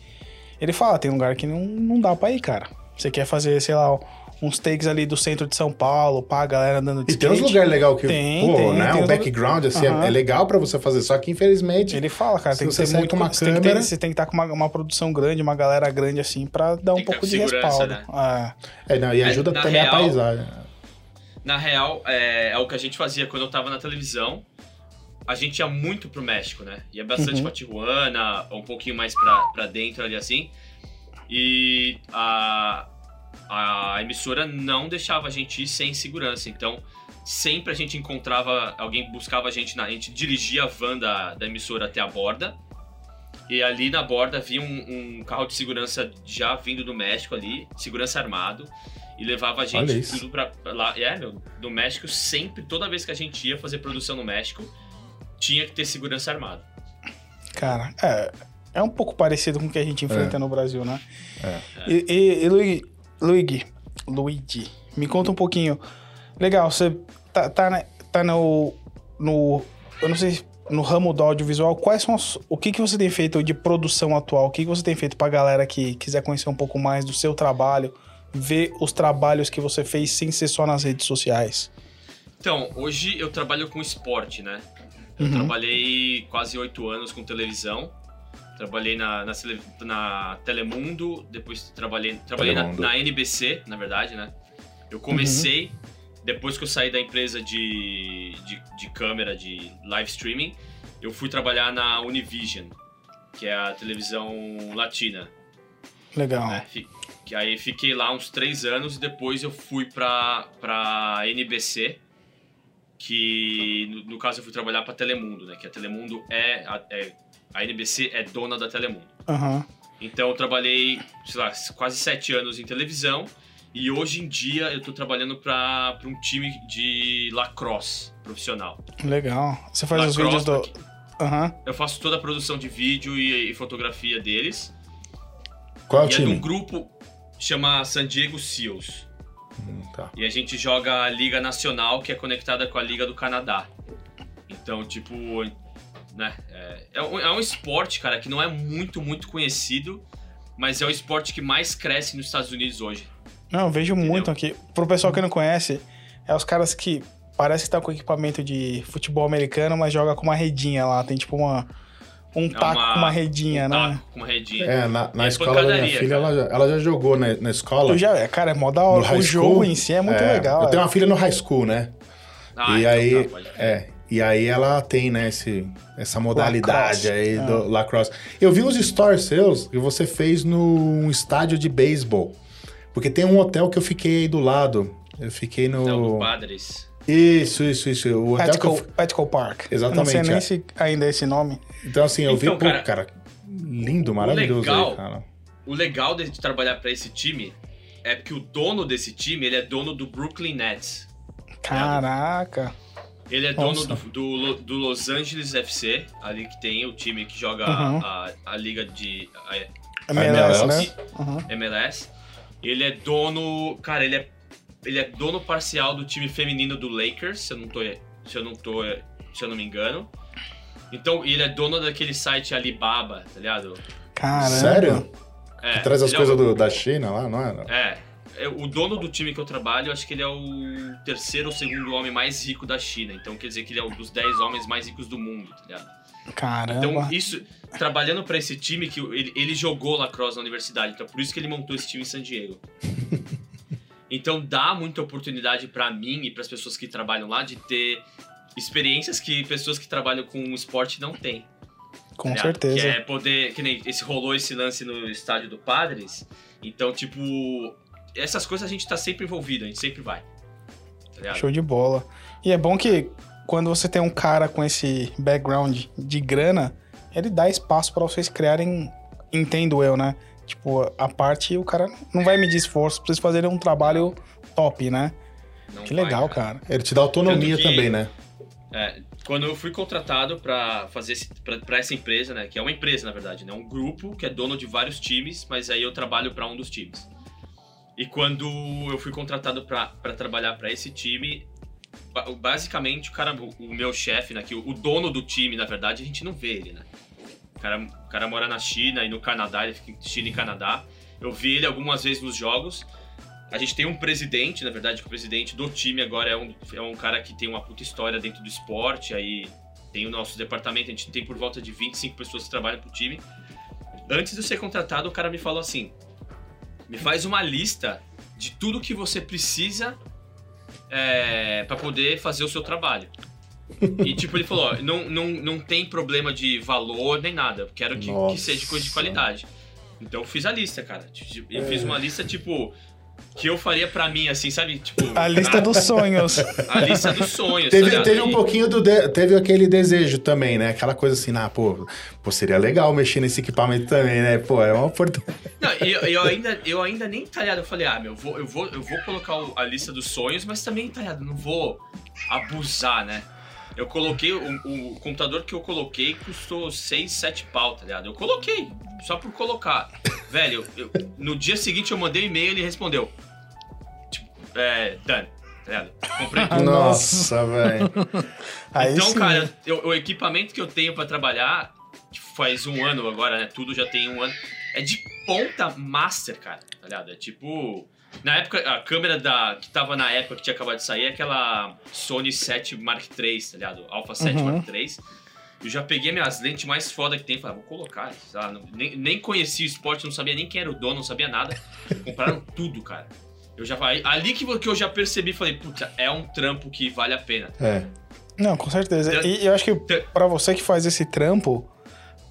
Ele fala, tem lugar que não, não dá pra ir, cara. Você quer fazer, sei lá, uns takes ali do centro de São Paulo, pá, a galera andando de E tem uns skate. lugares legais que, Tem, pô, tem, né? tem um background, assim, é- Aham. é, legal pra você fazer. Só que, infelizmente, Ele fala, cara, tem que sair muito uma você tem que ter- câmera- você tem que estar com uma, uma produção grande, uma galera grande assim, pra dar um Tem pouco de respaldo. né? É. é, não, e ajuda na também a real- paisagem. Na real, é, é o que a gente fazia quando eu tava na televisão. A gente ia muito pro México, né? Ia bastante Uhum. pra Tijuana, um pouquinho mais pra, pra dentro ali assim. E a, a emissora não deixava a gente ir sem segurança. Então, sempre a gente encontrava, alguém buscava a gente, na, a gente dirigia a van da, da emissora até a borda. E ali na borda havia um, um carro de segurança já vindo do México ali, segurança armado, e levava a gente tudo pra pra lá. É, meu, do México sempre, toda vez que a gente ia fazer produção no México, tinha que ter segurança armado. Cara, é, é um pouco parecido com o que a gente enfrenta no Brasil, né? É. E, e, e Luigi, Luigi, me conta um pouquinho. Legal, você tá, tá, né- tá no, no. Eu não sei, no ramo do audiovisual, quais são os, o que, que você tem feito de produção atual? O que, que você tem feito pra galera que quiser conhecer um pouco mais do seu trabalho, ver os trabalhos que você fez sem ser só nas redes sociais? Então, hoje eu trabalho com esporte, né? Eu Uhum. trabalhei quase oito anos com televisão. Trabalhei na, na, na Telemundo, depois trabalhei, trabalhei na, Telemundo. na NBC, na verdade, né? Eu comecei, depois que eu saí da empresa de, de, de câmera, de live streaming, eu fui trabalhar na Univision, que é a televisão latina. Legal. né? Que aí fiquei lá uns três anos e depois eu fui pra, pra NBC, que no, no caso eu fui trabalhar pra Telemundo, né? Que a Telemundo é a, é- a NBC é dona da Telemundo. Aham. Então eu trabalhei, sei lá, quase sete anos em televisão e hoje em dia eu tô trabalhando pra, pra um time de lacrosse profissional. Legal. Você faz os Lacrosse, vídeos do. Aham. Eu faço toda a produção de vídeo e, e fotografia deles. Qual é o e é de um time? grupo chama San Diego Seals. Hum, tá. E a gente joga a Liga Nacional, que é conectada com a Liga do Canadá. Então, tipo, né? É, é um, é um esporte, cara, que não é muito, muito conhecido, mas é o esporte que mais cresce nos Estados Unidos hoje. Não, eu vejo muito aqui. Pro pessoal que não conhece, é os caras que parece que tá com equipamento de futebol americano, mas joga com uma redinha lá. Tem tipo uma. Um taco uma- com uma redinha, um né? taco com uma redinha. É, na, na É escola da minha filha, ela já, ela já jogou na, na escola. Tu já, cara, é mó da hora. O school. jogo em si é muito legal. Eu é. tenho uma filha no high school, né? Ah, e então aí, tá, pode crer. é, e aí ela tem, né, esse, essa modalidade Lacrosse. aí Ah. do lacrosse. Eu vi uns stories seus que você fez num estádio de beisebol. Porque tem um hotel que eu fiquei aí do lado. Eu fiquei no. Então, do Padres. Isso, isso, isso. O hotel que eu... Park. Exatamente, Eu não sei nem é. se ainda é esse nome. Então, assim, eu vi, Então, pô, cara, cara, lindo, maravilhoso legal- aí, cara. O legal de trabalhar pra esse time é que o dono desse time, ele é dono do Brooklyn Nets. Caraca. Ele é dono do, do, do Los Angeles FC, ali que tem o time que joga Uhum. a, a liga de a MLS, MLS. né? Uhum. MLS. Ele é dono, cara, ele é ele é dono parcial do time feminino do Lakers, se eu não tô se eu não tô se eu não me engano. Então, ele é dono daquele site Alibaba, tá ligado? Caramba. Sério? É, Traz as é coisas o- do- da China lá, não é? É, é, o dono do time que eu trabalho, eu acho que ele é o terceiro ou segundo homem mais rico da China. Então quer dizer que ele é um dos 10 homens mais ricos do mundo, tá ligado? Caramba. Então, isso, trabalhando pra esse time, que ele, ele jogou lacrosse na universidade, então por isso que ele montou esse time em San Diego. Então dá muita oportunidade pra mim e pras pessoas que trabalham lá de ter experiências que pessoas que trabalham com esporte não têm. Com ligado? certeza. Que é poder. Que nem esse rolou esse lance no estádio do Padres. Então, tipo. Essas coisas a gente tá sempre envolvido, a gente sempre vai. Tá? Show de bola. E é bom que quando você tem um cara com esse background de grana, ele dá espaço pra vocês criarem, entendo eu, né? Tipo, a parte o cara não vai medir esforço pra vocês fazerem um trabalho top, né? Não Que vai, legal, cara. cara. Ele te dá autonomia que- também, né? É, quando eu fui contratado pra fazer esse, pra, pra essa empresa, né? Que é uma empresa, na verdade, né? Um grupo que é dono de vários times, mas aí eu trabalho pra um dos times. E quando eu fui contratado pra trabalhar pra esse time, ba- basicamente o cara, o meu chefe, né? O, dono do time, na verdade, a gente não vê ele, né? O cara, o cara mora na China e no Canadá, ele fica em China e Canadá. Eu vi ele algumas vezes nos jogos. A gente tem um presidente, na verdade, o presidente do time agora é um, é um cara que tem uma puta história dentro do esporte. Aí tem o nosso departamento, a gente tem por volta de 25 pessoas que trabalham pro time. Antes de eu ser contratado, o cara me falou assim: me faz uma lista de tudo que você precisa é, para poder fazer o seu trabalho. E tipo, ele falou: ó, não, não, não tem problema de valor nem nada, eu quero que, que seja coisa de qualidade. Então eu fiz a lista, cara. Eu fiz uma lista, tipo, que eu faria pra mim, assim, sabe? Tipo, A lista ah, dos sonhos. A lista dos sonhos. Teve, ligado? teve um pouquinho do. de- teve aquele desejo também, né? Aquela coisa assim, ah, pô, pô, seria legal mexer nesse equipamento também, né? Pô, é uma oportunidade. Não, e eu, eu ainda, eu ainda nem talhado, eu falei, ah, meu, eu vou, eu vou, eu vou colocar o- a lista dos sonhos, mas também, talhado, não vou abusar, né? Eu coloquei, o, o computador que eu coloquei custou 6, 7 pau, tá ligado? Eu coloquei, só por colocar. Velho, eu- no dia seguinte eu mandei um e-mail e ele respondeu. Tipo, é, done, tá ligado? Comprei tudo. Nossa, velho. Então, sim. cara, eu- o equipamento que eu tenho pra trabalhar, que faz um ano agora, né? Tudo já tem um ano. É de ponta master, cara, tá ligado? É tipo. Na época, a câmera da, que tava na época que tinha acabado de sair é aquela Sony 7 Mark III, tá ligado? Alpha 7 Uhum. Mark III. Eu já peguei minhas lentes mais foda que tem, falei, ah, vou colocar. não- nem, nem conhecia o esporte, não sabia nem quem era o dono, não sabia nada. Compraram tudo, cara. Eu já aí- ali que, que eu já percebi, falei, puta, é um trampo que vale a pena. É. Não, com certeza. Tan- E eu acho que tan- pra você que faz esse trampo,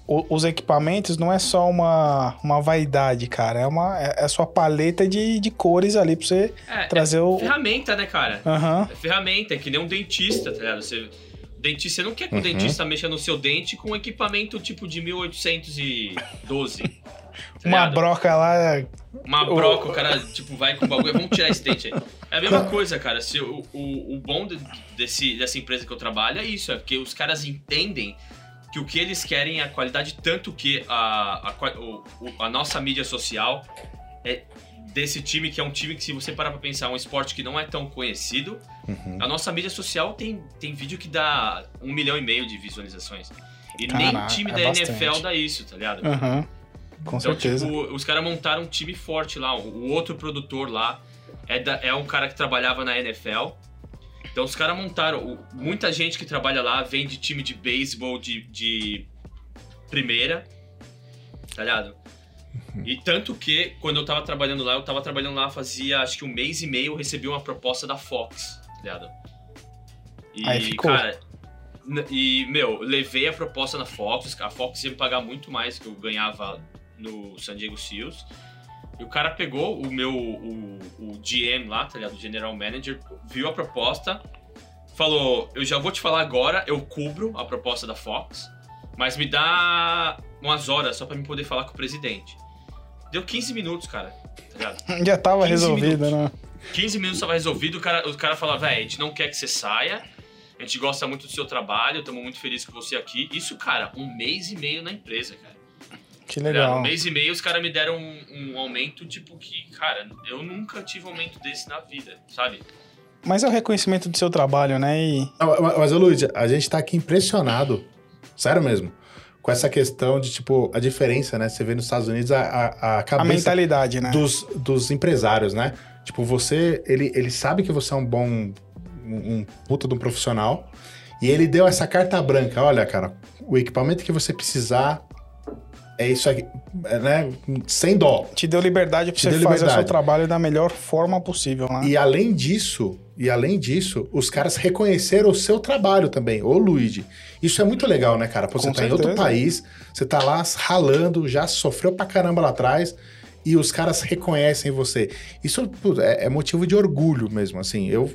o- os equipamentos não é só uma, uma vaidade, cara. É uma é, é a sua paleta de, de cores ali pra você É, trazer o. ferramenta, né, cara? Aham. É ferramenta, é que nem um dentista, tá ligado? Você, dentista, você não quer que o Uhum. dentista mexa no seu dente com um equipamento tipo de 1812. tá Uma broca lá. Uma broca, o cara, tipo, vai com o bagulho. Vamos tirar esse dente aí. É a mesma coisa, cara. Se, o, o, o bom de- desse, dessa empresa que eu trabalho é isso, é porque os caras entendem que o que eles querem é a qualidade, tanto que a, a, o- a nossa mídia social é desse time, que é um time que, se você parar pra pensar, é um esporte que não é tão conhecido. Uhum. A nossa mídia social tem, tem vídeo que dá um milhão e meio de visualizações. E nem Caraca, time é da bastante. NFL dá isso, tá ligado? Aham. Com Então, certeza. tipo, os caras montaram um time forte lá. O o outro produtor lá é, da- é um cara que trabalhava na NFL. Então os caras montaram. Muita gente que trabalha lá vem de time de beisebol de, de primeira, tá ligado? E tanto que, quando eu tava trabalhando lá, eu tava trabalhando lá fazia acho que um mês e meio, eu recebi uma proposta da Fox, tá ligado? E, Aí ficou. cara, e, meu, levei a proposta na Fox, a Fox ia me pagar muito mais que eu ganhava no San Diego Seals. E o cara pegou o meu, o, o GM lá, tá ligado? O General Manager, viu a proposta, falou, eu já vou te falar agora, eu cubro a proposta da Fox, mas me dá umas horas só pra me poder falar com o presidente. Deu 15 minutos, cara, tá ligado? Já tava 15 resolvido, né? 15 minutos tava resolvido, o cara, o cara fala, velho, a gente não quer que você saia, a gente gosta muito do seu trabalho, estamos muito felizes com você aqui. Isso, cara, um mês e meio na empresa, cara. Que Tá legal. Um mês e meio os caras me deram um, um aumento, tipo, que, cara, eu nunca tive um aumento desse na vida, sabe? Mas é o reconhecimento do seu trabalho, né? E Mas, mas, Luiz, a gente tá aqui impressionado, sério mesmo, com essa questão de, tipo, a diferença, né? Você vê nos Estados Unidos a, a, a a cabeça mentalidade, né? dos, dos empresários, né? Tipo, você, ele, ele sabe que você é um bom, um, um puta de um profissional, e ele deu essa carta branca, olha, cara, o equipamento que você precisar é isso aqui, é, né? Sem dó. Te deu liberdade pra Te você deu fazer o seu trabalho da melhor forma possível, né? E além disso, e além disso, os caras reconheceram o seu trabalho também, ô Luigi. Isso é muito legal, né, cara? Pô, você Com tá em outro certeza. país, você tá lá ralando, já sofreu pra caramba lá atrás, e os caras reconhecem você. Isso é, é motivo de orgulho mesmo, assim. Eu,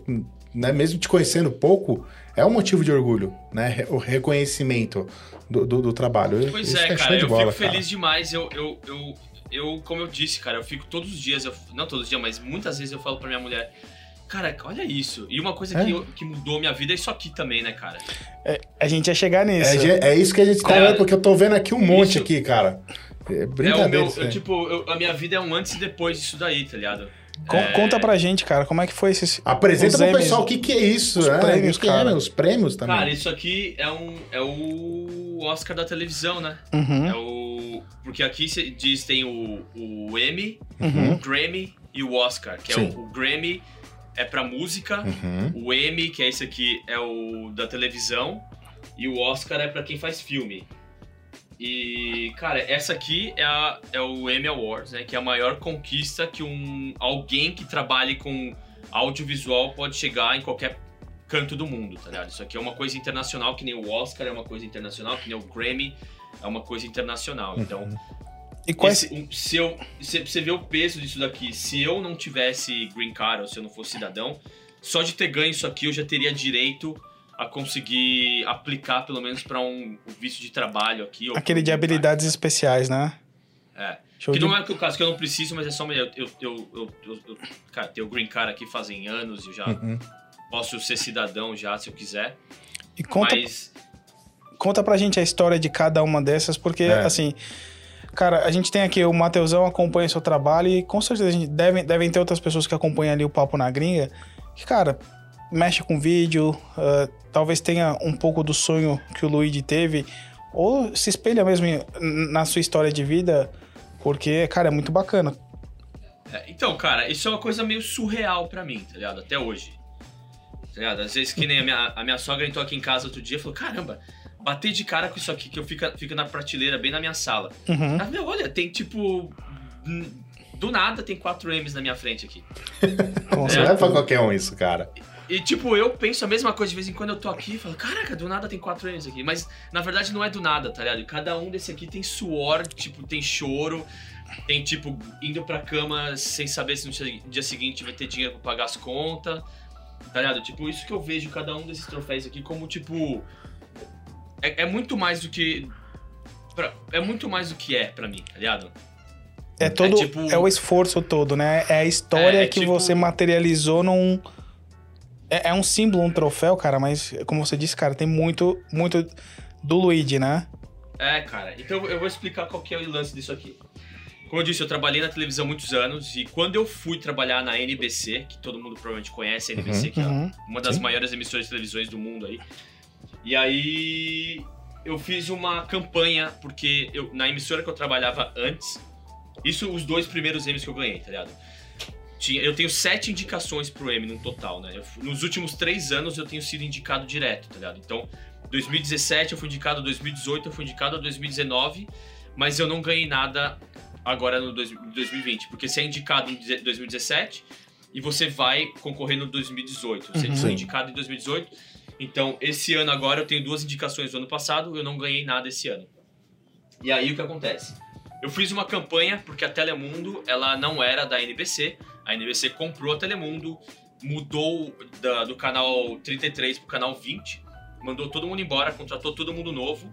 né, mesmo te conhecendo pouco, é um motivo de orgulho, né? O reconhecimento do, do, do trabalho. Pois Isso é, show cara, eu bola, fico cara. feliz demais. Eu, eu, eu, eu, como eu disse, cara, eu fico todos os dias, eu- não todos os dias, mas muitas vezes eu falo pra minha mulher, cara, olha isso. E uma coisa É? que, eu- que mudou minha vida é isso aqui também, né, cara? É, a gente ia chegar nisso. É, é isso que a gente tá vendo, porque eu tô vendo aqui um monte isso- aqui, cara. É É brincadeira. o meu, eu, tipo, eu- a minha vida é um antes e depois disso daí, tá ligado? É, Conta pra gente, cara, como é que foi esse. Apresenta pro Emmys, pessoal o que, que é isso, os né? prêmios, que é, cara. né? Os prêmios também. Cara, isso aqui é um é o Oscar da televisão, né? Uhum, É o porque aqui se diz tem o, o Emmy, uhum. o Grammy e o Oscar, que é Sim. o, o Grammy é pra música, Uhum. o Emmy, que é esse aqui, é o da televisão e o Oscar é pra quem faz filme. E, cara, essa aqui é, a- é o Emmy Awards, né? Que é a maior conquista que um alguém que trabalhe com audiovisual pode chegar em qualquer canto do mundo, tá ligado? Isso aqui é uma coisa internacional, que nem o Oscar é uma coisa internacional, que nem o Grammy é uma coisa internacional. Então, E quais. esse- um- se eu, se você vê o peso disso daqui, se eu não tivesse green card ou se eu não fosse cidadão, só de ter ganho isso aqui eu já teria direito a conseguir aplicar pelo menos pra um visto de trabalho aqui. ou Aquele de habilidades especiais, né? É. Show Que de... não é o caso que eu não preciso, mas é só eu, eu, eu, eu, eu, eu cara, tenho o green card aqui fazem anos e eu já Uhum. posso ser cidadão já se eu quiser. E conta, Mas conta pra gente a história de cada uma dessas, porque, É. assim, cara, a gente tem aqui o Mateusão acompanha seu trabalho e com certeza a gente deve, devem ter outras pessoas que acompanham ali o Papo na Gringa, que, cara, mexe com vídeo, ah, talvez tenha um pouco do sonho que o Luigi teve, ou se espelha mesmo na sua história de vida, porque, cara, é muito bacana. É, então, cara, isso é uma coisa meio surreal pra mim, tá ligado? Até hoje. Tá ligado? Às vezes que nem a minha, a minha sogra entrou aqui em casa outro dia e falou: caramba, bater de cara com isso aqui que eu fica, fica na prateleira, bem na minha sala. Uhum. Mas, meu, olha, tem tipo. Do nada tem quatro M's na minha frente aqui. Com Não certeza. é pra qualquer um isso, cara. E tipo, eu penso a mesma coisa de vez em quando eu tô aqui e falo, caraca, do nada tem quatro M's aqui. Mas na verdade não é do nada, tá ligado? Cada um desse aqui tem suor, tipo, tem choro, tem tipo, indo pra cama sem saber se no dia- seguinte vai ter dinheiro pra pagar as contas. Tá ligado? Tipo, isso que eu vejo cada um desses troféus aqui como, tipo. É, é muito mais do que. pra- é muito mais do que é pra mim, tá ligado? É todo, é, tipo- o esforço todo, né? É a história É, é que tipo- você materializou num... É, é um símbolo, um troféu, cara, mas como você disse, cara, tem muito, muito do Luigi, né? É, cara. Então eu vou explicar qual que é o lance disso aqui. Como eu disse, eu trabalhei na televisão muitos anos e quando eu fui trabalhar na NBC, que todo mundo provavelmente conhece a NBC, que é Uhum. uma das Sim. maiores emissoras de televisões do mundo aí. E aí eu fiz uma campanha, porque eu, na emissora que eu trabalhava antes, isso os dois primeiros Emmys que eu ganhei, tá ligado? Tinha, eu tenho sete indicações pro M no total, né? Eu- nos últimos três anos eu tenho sido indicado direto, tá ligado? Então, 2017 eu fui indicado, 2018 eu fui indicado, 2019, mas eu não ganhei nada agora no dois- 2020, porque você é indicado em deze- 2017 e você vai concorrer no 2018. Você Uhum. foi indicado em 2018. Então, esse ano agora eu tenho duas indicações do ano passado, eu não ganhei nada esse ano. E aí o que acontece? Eu fiz uma campanha porque a Telemundo, ela não era da NBC. A NBC comprou a Telemundo, mudou da- do canal 33 pro canal 20, mandou todo mundo embora, contratou todo mundo novo.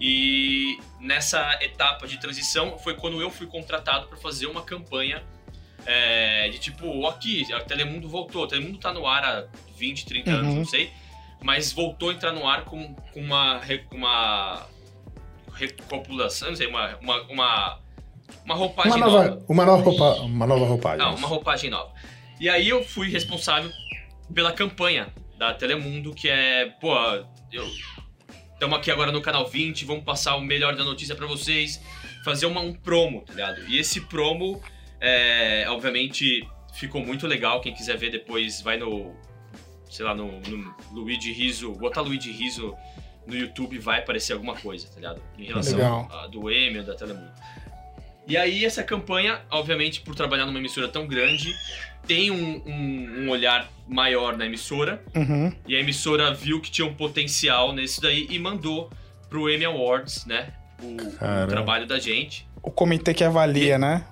E nessa etapa de transição foi quando eu fui contratado para fazer uma campanha é, de tipo, aqui, a Telemundo voltou. A Telemundo tá no ar há 20, 30 anos, Uhum. não sei. Mas voltou a entrar no ar com, com uma, uma recopulação, não sei, uma, uma, uma, uma roupagem Uma nova. nova, uma nova, roupa, uma nova roupagem. Não, uma roupagem nova. E aí eu fui responsável pela campanha da Telemundo, que é, pô, eu estamos aqui agora no canal 20, vamos passar o melhor da notícia pra vocês, fazer uma, um promo, tá ligado? E esse promo, é, obviamente, ficou muito legal. Quem quiser ver depois, vai no, sei lá, no, no Luigi Riso, botar Luigi Riso no YouTube, vai aparecer alguma coisa, tá ligado? Em relação Legal. a, do ou da Telemundo. E aí, essa campanha, obviamente, por trabalhar numa emissora tão grande, tem um, um- um olhar maior na emissora. Uhum. E a emissora viu que tinha um potencial nesse daí e mandou pro Emmy Awards, né? O, o trabalho da gente. O comitê que avalia, né?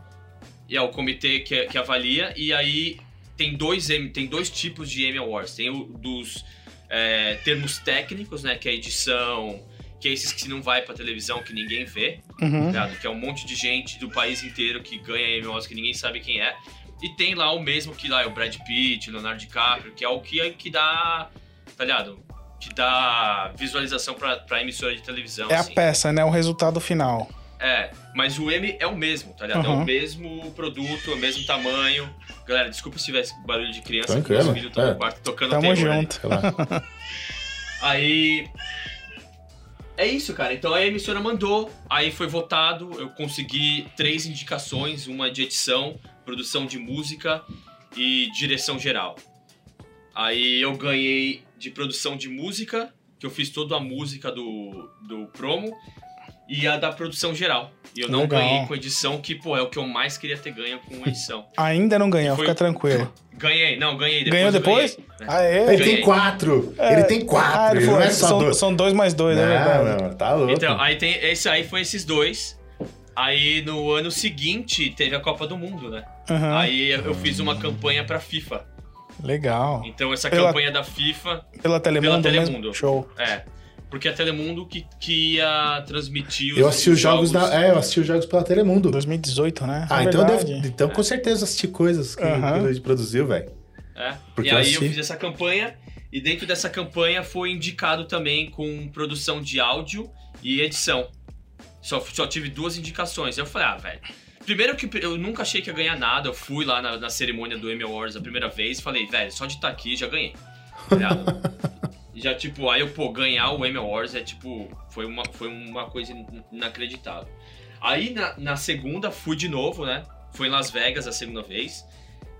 E é o comitê que, que avalia. E aí tem dois, tem dois tipos de Emmy Awards. Tem o dos é, termos técnicos, né? Que é edição, que é esses que não vai pra televisão, que ninguém vê. Uhum. ligado? Que é um monte de gente do país inteiro que ganha Emmy Awards que ninguém sabe quem é. E tem lá o mesmo que lá é o Brad Pitt, Leonardo DiCaprio, que é o que, que dá, tá ligado? Que dá visualização pra, pra emissora de televisão, É a assim. peça, né? O resultado final. É, mas o M é o mesmo, tá ligado? É Uhum. o mesmo produto, é o mesmo tamanho. Galera, desculpa se tivesse barulho de criança, porque Tranquilo, filhos estão é. no quarto tocando Tamo junto. Aí. É isso, cara. Então a emissora mandou, aí foi votado, eu consegui três indicações, uma de edição, produção de música e direção geral. Aí eu ganhei de produção de música, que eu fiz toda a música do, do promo, e a da produção geral. E eu não Legal. ganhei com edição, que, pô, é o que eu mais queria ter ganho com edição. Ainda não ganhou, Foi- fica tranquilo. Ganhei, não, ganhei depois. Ganhou eu depois? ganhei. Aê! Ele Ganhei. tem quatro. É. Ele tem Ah, quatro. ele ele não é só são, dois. são dois mais dois, é. Não, não, tá louco. Então, aí tem esse aí foi esses dois. Aí no ano seguinte teve a Copa do Mundo, né? Uhum. Aí eu eu fiz uma campanha pra FIFA. Legal. Então essa Pela- campanha da FIFA, Pela Telemundo, Pela mesmo? Telemundo. Show. é, porque a Telemundo que, que ia transmitir os Eu assisti os jogos, jogos da. É, eu assisti os jogos pela Telemundo. 2018, né? Ah, É então, eu devo, então com certeza assisti coisas que, Aham. que ele produziu, velho. É. Porque e eu aí eu assisti. fiz essa campanha e dentro dessa campanha foi indicado também com produção de áudio e edição. Só, só tive duas indicações. Eu falei, ah, velho. Primeiro que eu nunca achei que ia ganhar nada. Eu fui lá na, na cerimônia do Emmy Awards a primeira vez e falei, velho, só de estar aqui já ganhei. Já, tipo, aí eu, pô, ganhar o Emmy Awards é tipo. Foi uma, foi uma coisa in- inacreditável. Aí na, na segunda fui de novo, né? Foi em Las Vegas a segunda vez.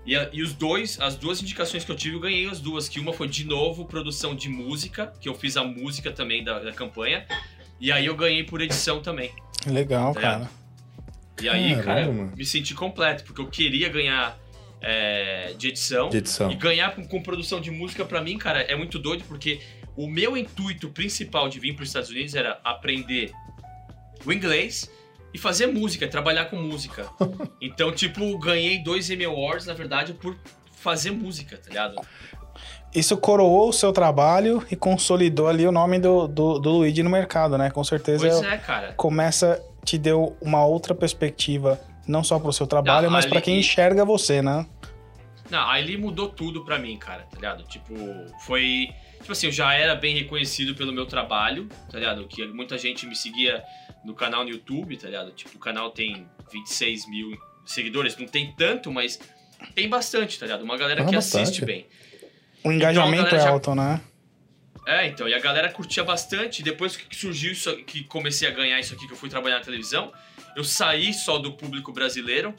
E, a- e os dois, as duas indicações que eu tive, eu ganhei as duas. Que uma foi de novo produção de música, que eu fiz a música também da, da campanha. E aí eu ganhei por edição também. Legal, Tá cara. E aí, Caramba, cara, mano. me senti completo, porque eu queria ganhar é, de edição. De edição. E ganhar com, com produção de música, pra mim, cara, é muito doido, porque o meu intuito principal de vir para os Estados Unidos era aprender o inglês e fazer música, trabalhar com música. Então, tipo, ganhei dois Emmy Awards, na verdade, por fazer música, tá ligado? Isso coroou o seu trabalho e consolidou ali o nome do, do, do Luigi no mercado, né? Com certeza Pois é, cara. começa, te deu uma outra perspectiva, não só pro seu trabalho, Não, mas ali- pra quem enxerga você, né? Não, aí ele mudou tudo pra mim, cara, tá ligado? Tipo, foi. Tipo assim, eu já era bem reconhecido pelo meu trabalho, tá ligado? Que muita gente me seguia no canal no YouTube, tá ligado? Tipo, o canal tem 26 mil seguidores, não tem tanto, mas tem bastante, tá ligado? Uma galera Ah, que bastante. assiste bem. O engajamento galera é já- alto, né? É, então, e a galera curtia bastante. Depois que surgiu isso, que comecei a ganhar isso aqui, que eu fui trabalhar na televisão, eu saí só do público brasileiro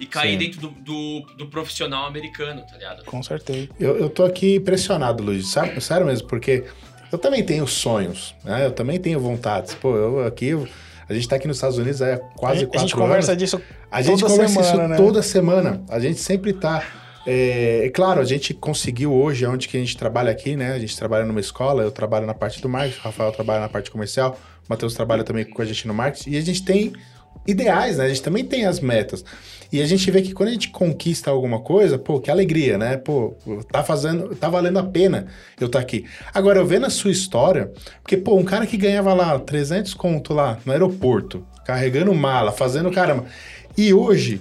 e cair Sim. dentro do, do, do profissional americano, tá ligado? Com certeza. Eu, eu tô aqui impressionado, Luiz. Sério, sério mesmo, porque eu também tenho sonhos, né? Eu também tenho vontades. Pô, eu aqui... eu- a gente tá aqui nos Estados Unidos há quase quatro a gente anos. conversa disso A gente toda conversa semana, isso né? toda semana. A gente sempre tá. É, é claro, a gente conseguiu hoje, onde que a gente trabalha aqui, né? A gente trabalha numa escola, eu trabalho na parte do marketing, o Rafael trabalha na parte comercial, o Matheus trabalha também com a gente no marketing, e a gente tem ideais, né? A gente também tem as metas. E a gente vê que quando a gente conquista alguma coisa, pô, que alegria, né? Pô, tá fazendo, tá valendo a pena eu estar aqui. Agora, eu vendo a sua história, porque, pô, um cara que ganhava lá 300 conto lá no aeroporto, carregando mala, fazendo caramba. E hoje,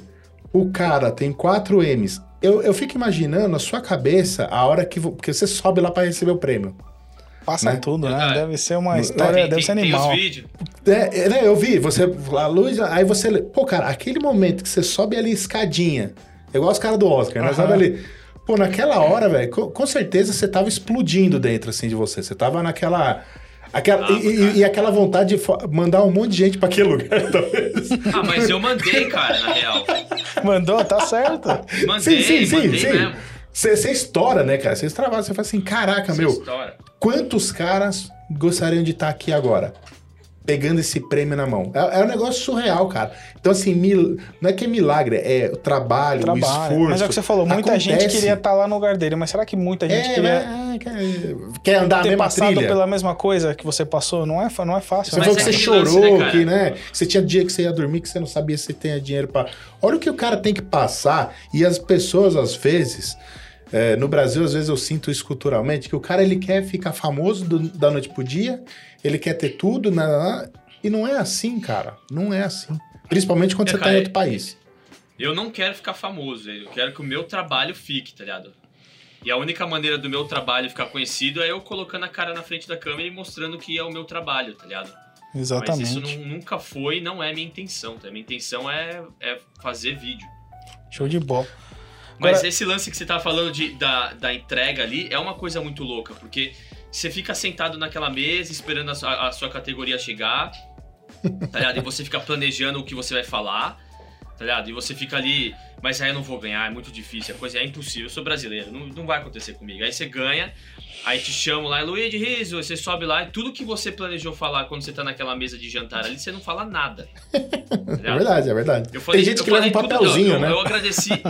o cara tem 4 M's. Eu, eu fico imaginando a sua cabeça a hora que... Porque você sobe lá para receber o prêmio. Passa né? tudo, né? Ah, Deve ser uma história, tem, deve tem, ser tem animal. os vídeos. É, é, né, eu vi, você, a luz, aí você, pô, cara, aquele momento que você sobe ali escadinha, é igual os caras do Oscar, né? Aham. Sobe ali. Pô, naquela hora, velho, com, com certeza você tava explodindo dentro, assim, de você. Você tava naquela. Aquela, Ah, e, e- aquela vontade de mandar um monte de gente pra aquele lugar, talvez. Ah, mas eu mandei, cara, na real. Mandou, tá certo. Mandei, sim, sim, sim, mandei sim. mesmo. Você você estoura, né, cara? Você extravasa, você fala assim, caraca, Essa meu, história. quantos caras gostariam de estar aqui agora? Pegando esse prêmio na mão. É, é um negócio surreal, cara. Então, assim, mil- não é que é milagre, é o trabalho, o Trabalho. esforço. Mas é o que você falou, muita gente Acontece. queria estar lá no lugar dele, mas será que muita gente É, queria é, quer, quer andar a ter mesma passado trilha? pela mesma coisa que você passou? Não é, não é fácil, Você né? falou que é você lance, chorou, né, que, né? Você tinha dia que você ia dormir que você não sabia se tinha dinheiro pra. Olha o que o cara tem que passar. E as pessoas, às vezes, é, no Brasil, às vezes eu sinto isso culturalmente, que o cara ele quer ficar famoso do- da noite pro dia, ele quer ter tudo, né, né, né, e não é assim, cara. Não é assim. Principalmente quando É, você tá cara, em outro país. Eu não quero ficar famoso, eu quero que o meu trabalho fique, tá ligado? E a única maneira do meu trabalho ficar conhecido é eu colocando a cara na frente da câmera e mostrando que é o meu trabalho, tá ligado? Exatamente. Mas isso não- nunca foi não é minha intenção, tá? Minha intenção é, é fazer vídeo. Show de bola. Mas Agora- esse lance que você tá falando de, da, da entrega ali é uma coisa muito louca, porque você fica sentado naquela mesa esperando a sua, a sua categoria chegar, tá ligado? E você fica planejando o que você vai falar, tá ligado? E você fica ali, mas aí eu não vou ganhar, é muito difícil, a coisa é impossível, eu sou brasileiro, não, não vai acontecer comigo. Aí você ganha, aí te chamam lá, Luiz Riso, você sobe lá e tudo que você planejou falar quando você tá naquela mesa de jantar ali, você não fala nada. tá É verdade, é verdade. Falei, Tem gente que leva um falei tudo, papelzinho, eu, né? Eu agradeci.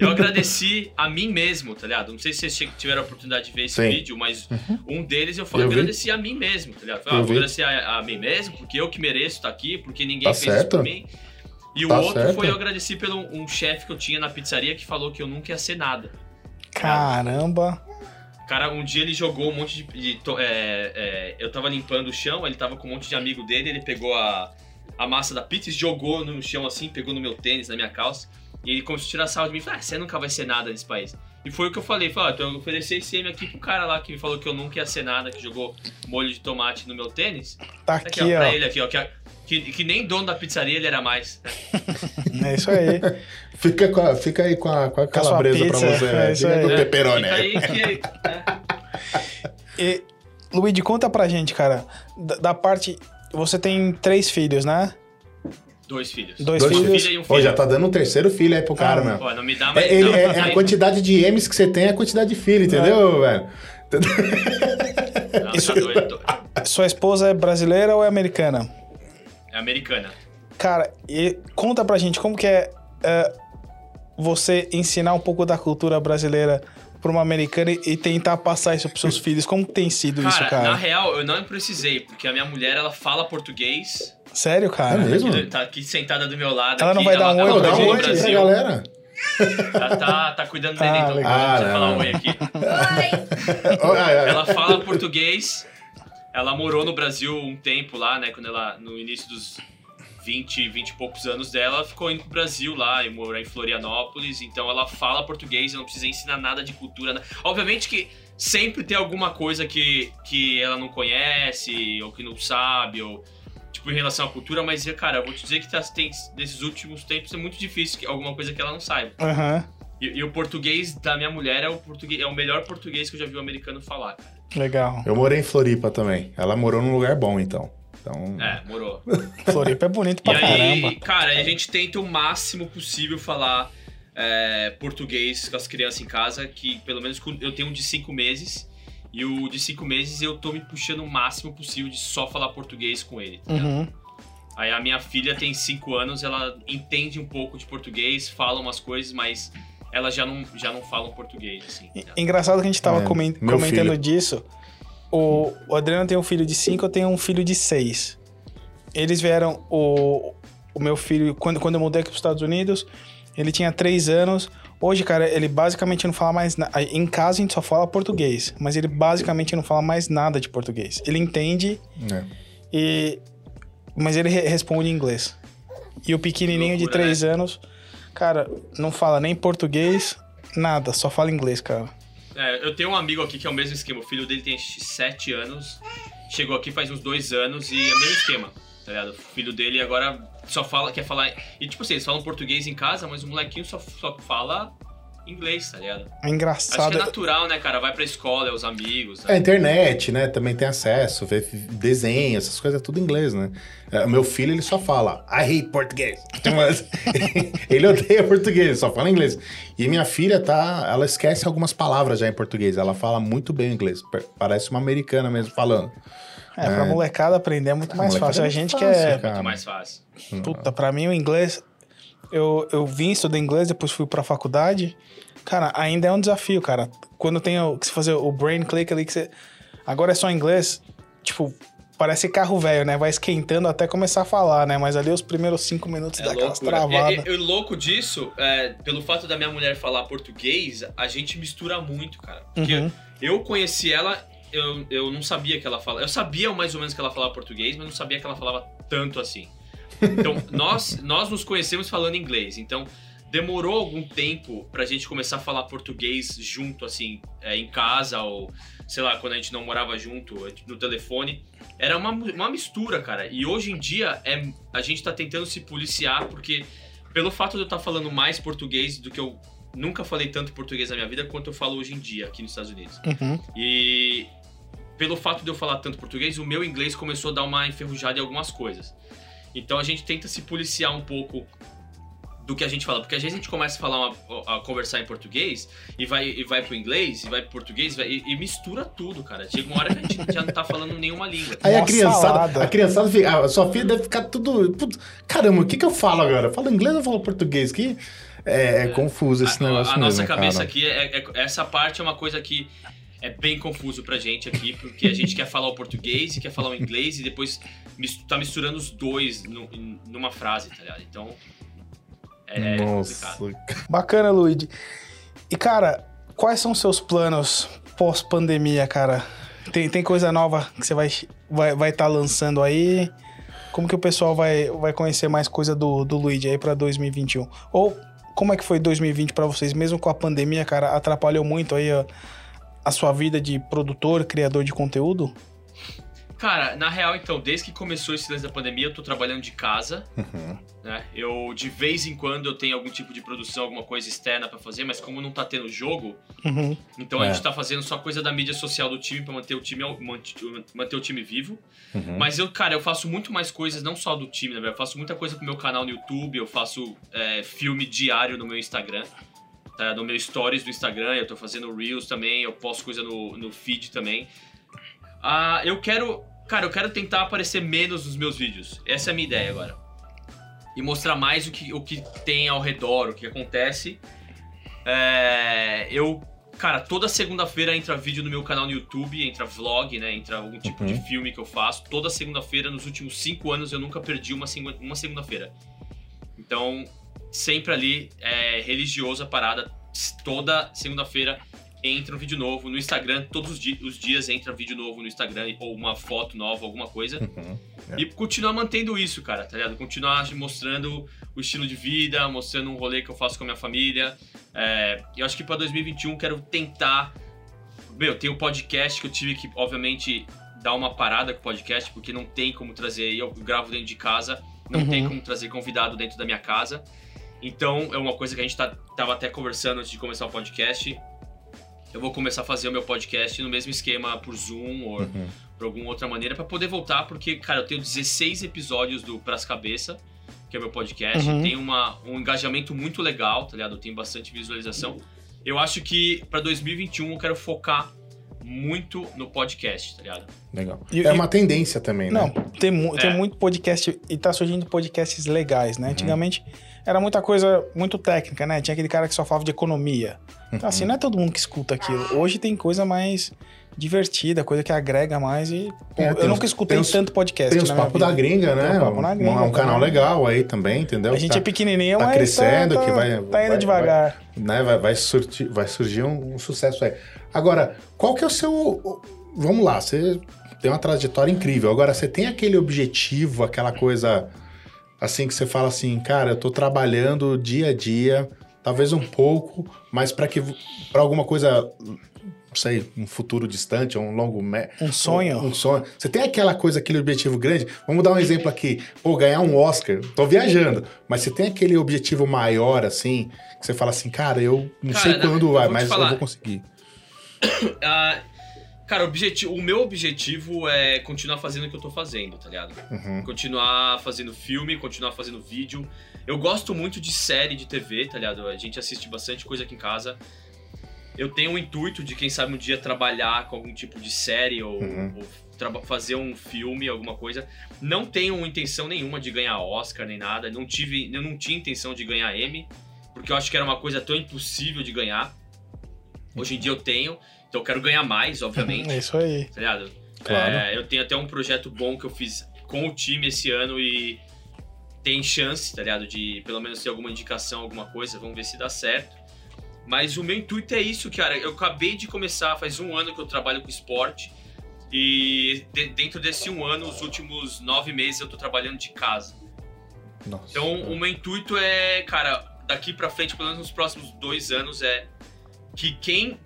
Eu agradeci a mim mesmo, tá ligado? Não sei se vocês tiveram a oportunidade de ver esse Sim. Uhum. vídeo, mas um deles eu falei, Eu vi. agradeci a mim mesmo, tá ligado? Ah, Eu vou vi. agradecer a, a mim mesmo, porque eu que mereço estar aqui, porque ninguém Tá fez isso certo. por mim. E o Tá outro certo. foi eu agradeci pelo um chefe que eu tinha na pizzaria que falou que eu nunca ia ser nada. Caramba. Cara, um dia ele jogou um monte de. de é, é, eu tava limpando o chão, ele tava com um monte de amigo dele, ele pegou a, a massa da pizza e jogou no chão assim, pegou no meu tênis, na minha calça. E ele começou a tirar sarro de mim e falou: ah, você nunca vai ser nada nesse país. E foi o que eu falei: falei, ah, então eu ofereci esse M aqui pro cara lá que falou que eu nunca ia ser nada, que jogou molho de tomate no meu tênis. Tá Aqui, aqui, ó, pra ó. ele aqui, ó. Que, que, que nem dono da pizzaria ele era mais. né? É isso aí. Fica, com a- fica aí com a, com a Com calabresa pra pizza, você, é né? isso Fica aí. com o É. Fica aí que. né? E, Luigi, conta pra gente, cara, da, da parte. Você tem três filhos, né? Dois filhos. Dois Dois filhos. filho e um Pô, filho. já tá dando um terceiro filho aí pro cara, Ah, meu. Pô, não me dá mais. É, ele- não, é- é a quantidade de M's que você tem, é a quantidade de filho, entendeu, velho? não, tá doido. Sua esposa é brasileira ou é americana? É americana. Cara, e conta pra gente como que é, é, você ensinar um pouco da cultura brasileira pra uma americana e, tentar passar isso pros seus filhos. Como tem sido isso, Cara, cara? na real, eu não precisei, porque a minha mulher, ela fala português. Sério, cara? É mesmo? que Tá aqui sentada do meu lado. Ela aqui, não vai dar um oi Pô, pra dá gente um oi Brasil. galera. Ela tá, tá cuidando do Ah, neném, então legal. não Ah, falar não. oi aqui. Ah, Ela fala português. Ela morou no Brasil um tempo lá, né? Quando ela, no início dos 20, 20 e poucos anos dela, ela ficou indo pro Brasil lá e morar em Florianópolis. Então ela fala português, eu não precisa ensinar nada de cultura. né? Obviamente que sempre tem alguma coisa que, que ela não conhece, ou que não sabe, ou tipo em relação à cultura, mas, cara, eu vou te dizer que tá, tem, nesses últimos tempos é muito difícil que, alguma coisa que ela não saiba. Aham, E, e o português da minha mulher é o, português, é o melhor português que eu já vi o americano falar, cara. legal. Eu morei em Floripa também. Ela morou num lugar bom, então. Então, É, morou. Floripa é bonito pra e aí, caramba. cara, a gente tenta o máximo possível falar é, português com as crianças em casa, que pelo menos eu tenho um de cinco meses. E o de cinco meses eu tô me puxando o máximo possível de só falar português com ele. tá? Uhum. Aí a minha filha tem cinco anos, ela entende um pouco de português, fala umas coisas, mas ela já não, já não fala português, assim. tá? Engraçado que a gente tava É, comen- meu comentando filho. disso. O, o Adriano tem um filho de 5, eu tenho um filho de 6. Eles vieram. O, o meu filho, quando, quando eu mudei aqui pros Estados Unidos, ele tinha 3 anos. Hoje, cara, ele basicamente não fala mais nada. Em casa a gente só fala português, mas ele basicamente não fala mais nada de português. Ele entende é. e. Mas ele re- responde em inglês. E o pequenininho de loucura, 3 anos, cara, não fala nem português, nada, só fala inglês, cara. É, eu tenho um amigo aqui que é o mesmo esquema. O filho dele tem 7 anos, chegou aqui faz uns dois anos e é o mesmo esquema, tá ligado? O filho dele agora só fala, quer falar. E tipo assim, eles falam português em casa, mas o molequinho só, só fala inglês, tá ligado? É Acho que engraçado. é natural, né, cara? Vai pra escola, é os amigos. A Né? internet, né? Também tem acesso, vê desenho, essas coisas, é tudo em inglês, né? É, O meu filho, ele só fala, I hate português. Mas ele odeia português, só fala inglês. E minha filha, tá, ela esquece algumas palavras já em português. Ela fala muito bem o inglês. Pa- Parece uma americana mesmo falando. É, pra molecada aprender é muito mais fácil. é A gente muito que fácil, é. cara. Muito mais fácil. Puta, pra mim o inglês. Eu, eu vim estudar inglês, depois fui pra faculdade. Cara, ainda é um desafio, cara. Quando tem o, que você fazer o brain click ali, que você. Agora é só inglês, tipo, parece carro velho, né? Vai esquentando até começar a falar, né? Mas ali os primeiros cinco minutos É dá aquelas travadas. E, e- e o louco disso, é, pelo fato da minha mulher falar português, a gente mistura muito, cara. Porque Uhum. eu conheci ela, eu, eu não sabia que ela falava. Eu sabia mais ou menos que ela falava português, mas não sabia que ela falava tanto assim. Então, nós, nós nos conhecemos falando inglês. Então, demorou algum tempo pra gente começar a falar português junto, assim, é, em casa, ou sei lá, quando a gente não morava junto, no telefone. Era uma, uma mistura, cara. E hoje em dia, é, a gente tá tentando se policiar, porque pelo fato de eu estar falando mais português do que eu nunca falei tanto português na minha vida quanto eu falo hoje em dia aqui nos Estados Unidos. Uhum. E pelo fato de eu falar tanto português, o meu inglês começou a dar uma enferrujada em algumas coisas. Então a gente tenta se policiar um pouco do que a gente fala, porque às vezes a gente começa a falar uma- a conversar em português e vai e vai pro inglês, e vai pro português, vai- e, e mistura tudo, cara. Chega uma hora que a gente já não tá falando nenhuma língua. Aí a Uma criançada, salada. a criançada fica, a sua filha deve ficar tudo. putz, caramba, o que, que eu falo agora? Eu falo inglês ou falo português? Que é, é confuso esse a, negócio a nossa mesmo, cabeça cara. aqui, é, é- essa parte é uma coisa que é bem confuso pra gente aqui, porque a gente quer falar o português e quer falar o inglês e depois tá misturando os dois em- numa frase, tá ligado? Então. É, Nossa, complicado. Bacana, Luigi. E, cara, quais são os seus planos pós-pandemia, cara? Tem, tem coisa nova que você vai estar vai, vai tá lançando aí? Como que o pessoal vai, vai conhecer mais coisa do, do Luigi aí pra 2021? Ou como é que foi 2020 pra vocês? Mesmo com a pandemia, cara, atrapalhou muito aí a, a sua vida de produtor, criador de conteúdo? Cara, na real, então, desde que começou esse lance da pandemia, eu tô trabalhando de casa, Uhum. né? Eu, de vez em quando, eu tenho algum tipo de produção, alguma coisa externa pra fazer, mas como não tá tendo jogo, Uhum. então a É. gente tá fazendo só coisa da mídia social do time pra manter o time, manter, o time vivo. Uhum. Mas eu, cara, eu faço muito mais coisas, não só do time, né? Eu faço muita coisa pro meu canal no YouTube, eu faço é, filme diário no meu Instagram, tá? No meu stories do Instagram, eu tô fazendo Reels também, eu posto coisa no, no feed também. Ah, eu quero, cara, eu quero tentar aparecer menos nos meus vídeos. Essa é a minha ideia agora. E mostrar mais o que, o que tem ao redor, o que acontece. É, eu, cara, toda segunda-feira entra vídeo no meu canal no YouTube, entra vlog, né? Entra algum tipo Uhum. de filme que eu faço. Toda segunda-feira, nos últimos cinco anos, eu nunca perdi uma, uma segunda-feira. Então, sempre ali é religioso a parada. Toda segunda-feira entra um vídeo novo no Instagram. Todos os, di- os dias entra vídeo novo no Instagram, ou uma foto nova, alguma coisa. Uhum. E continuar mantendo isso, cara, tá ligado? Continuar mostrando o estilo de vida, mostrando um rolê que eu faço com a minha família. É, eu acho que pra 2021 quero tentar. Meu, tem o podcast que eu tive que, obviamente, dar uma parada com o podcast, porque não tem como trazer. Eu gravo dentro de casa, não Uhum. tem como trazer convidado dentro da minha casa. Então, é uma coisa que a gente tá, tava até conversando antes de começar o podcast. Eu vou começar a fazer o meu podcast no mesmo esquema por Zoom ou, Uhum. por alguma outra maneira, pra poder voltar, porque, cara, eu tenho 16 episódios do Pras Cabeça, que é meu podcast, Uhum. tem uma, um engajamento muito legal, tá ligado? Eu tenho bastante visualização. Eu acho que pra 2021 eu quero focar muito no podcast, tá ligado? Legal. E- é e- uma tendência também, né? Não, tem, mu- tem É. muito podcast e tá surgindo podcasts legais, Uhum. né? Antigamente era muita coisa muito técnica, né? Tinha aquele cara que só falava de economia. Então, Uhum. assim, não é todo mundo que escuta aquilo. Hoje tem coisa mais divertida, coisa que agrega mais e É, eu nunca escutei tem tanto podcast Tem os minha papos da gringa, né? Tem o Papo na Gringa um, um canal legal aí também, entendeu? A gente Tá- é pequenininho, tá mas crescendo, tá, que vai- tá indo vai- devagar. né, vai, vai, surtir- vai surgir um, um sucesso aí. Agora, qual que é o seu. Vamos lá, você tem uma trajetória incrível. Agora, você tem aquele objetivo, aquela coisa assim que você fala assim, cara, eu tô trabalhando dia a dia, talvez um pouco, mas para que para alguma coisa, não sei, um futuro distante, ou um longo me- Um sonho. um sonho. Você tem aquela coisa, aquele objetivo grande? Vamos dar um exemplo aqui. Pô, ganhar um Oscar. Tô viajando. Mas você tem aquele objetivo maior, assim, que você fala assim, cara, eu não Cara, sei na- quando eu vai, mas eu falar. vou conseguir. Ah, cara, o, objetivo, o meu objetivo é continuar fazendo o que eu tô fazendo, tá ligado? Uhum. Continuar fazendo filme, continuar fazendo vídeo. Eu gosto muito de série de TV, tá ligado? A gente assiste bastante coisa aqui em casa. Eu tenho o intuito de, quem sabe, um dia trabalhar com algum tipo de série ou, Uhum. ou fazer um filme, alguma coisa. Não tenho intenção nenhuma de ganhar Oscar nem nada. Não tive, eu não tinha intenção de ganhar Emmy, porque eu acho que era uma coisa tão impossível de ganhar. Hoje em dia eu tenho, então eu quero ganhar mais, obviamente É isso aí. tá ligado? Claro. É, eu tenho até um projeto bom que eu fiz com o time esse ano e tem chance, tá ligado? De pelo menos ter alguma indicação, alguma coisa, vamos ver se dá certo. Mas o meu intuito é isso, cara. Eu acabei de começar, faz um ano que eu trabalho com esporte. E de- dentro desse um ano, os últimos nove meses eu tô trabalhando de casa. Nossa. Então, o meu intuito é, cara, daqui pra frente, pelo menos nos próximos dois anos, é que quem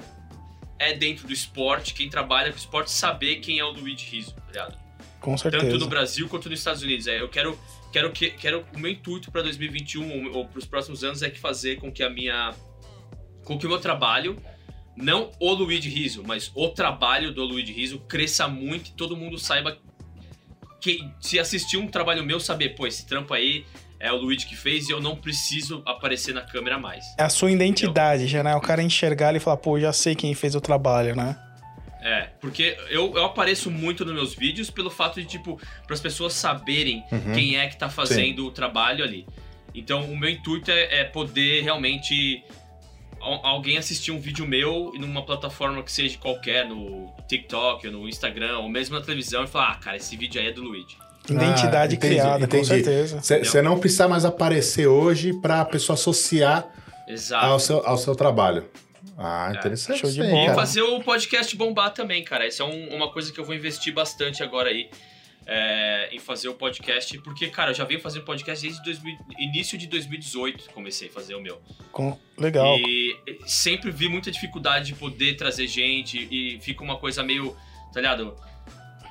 é dentro do esporte, quem trabalha com esporte, saber quem é o Luigi Rizzo, tá ligado? Com certeza. Tanto no Brasil quanto nos Estados Unidos. É, eu quero, quero que, quero o meu intuito pra 2021 ou, ou pros próximos anos é que fazer com que a minha, com que o meu trabalho, não o Luigi Rizzo, mas o trabalho do Luigi Rizzo cresça muito e todo mundo saiba que se assistir um trabalho meu saber, pô, esse trampo aí é o Luigi que fez e eu não preciso aparecer na câmera mais. É a sua identidade, já, né? O cara enxergar e falar, pô, já sei quem fez o trabalho, né? É, porque eu, eu apareço muito nos meus vídeos pelo fato de, tipo, para as pessoas saberem Uhum. quem é que tá fazendo o trabalho ali. Então, o meu intuito é, é poder realmente al- alguém assistir um vídeo meu numa plataforma que seja qualquer, no TikTok, ou no Instagram, ou mesmo na televisão, e falar, ah, cara, esse vídeo aí é do Luigi. Identidade Ah, entendi, criada, entendi. com certeza. Você não precisa mais aparecer hoje para a pessoa associar Exato. ao seu, ao seu trabalho. Ah, É. interessante. Show de isso bola. E fazer o podcast bombar também, cara. Essa é um- uma coisa que eu vou investir bastante agora aí. é, em fazer o podcast, porque, cara, eu já venho fazendo podcast desde 2000 início de 2018, comecei a fazer o meu. Com... Legal. E sempre vi muita dificuldade de poder trazer gente e fica uma coisa meio, tá ligado?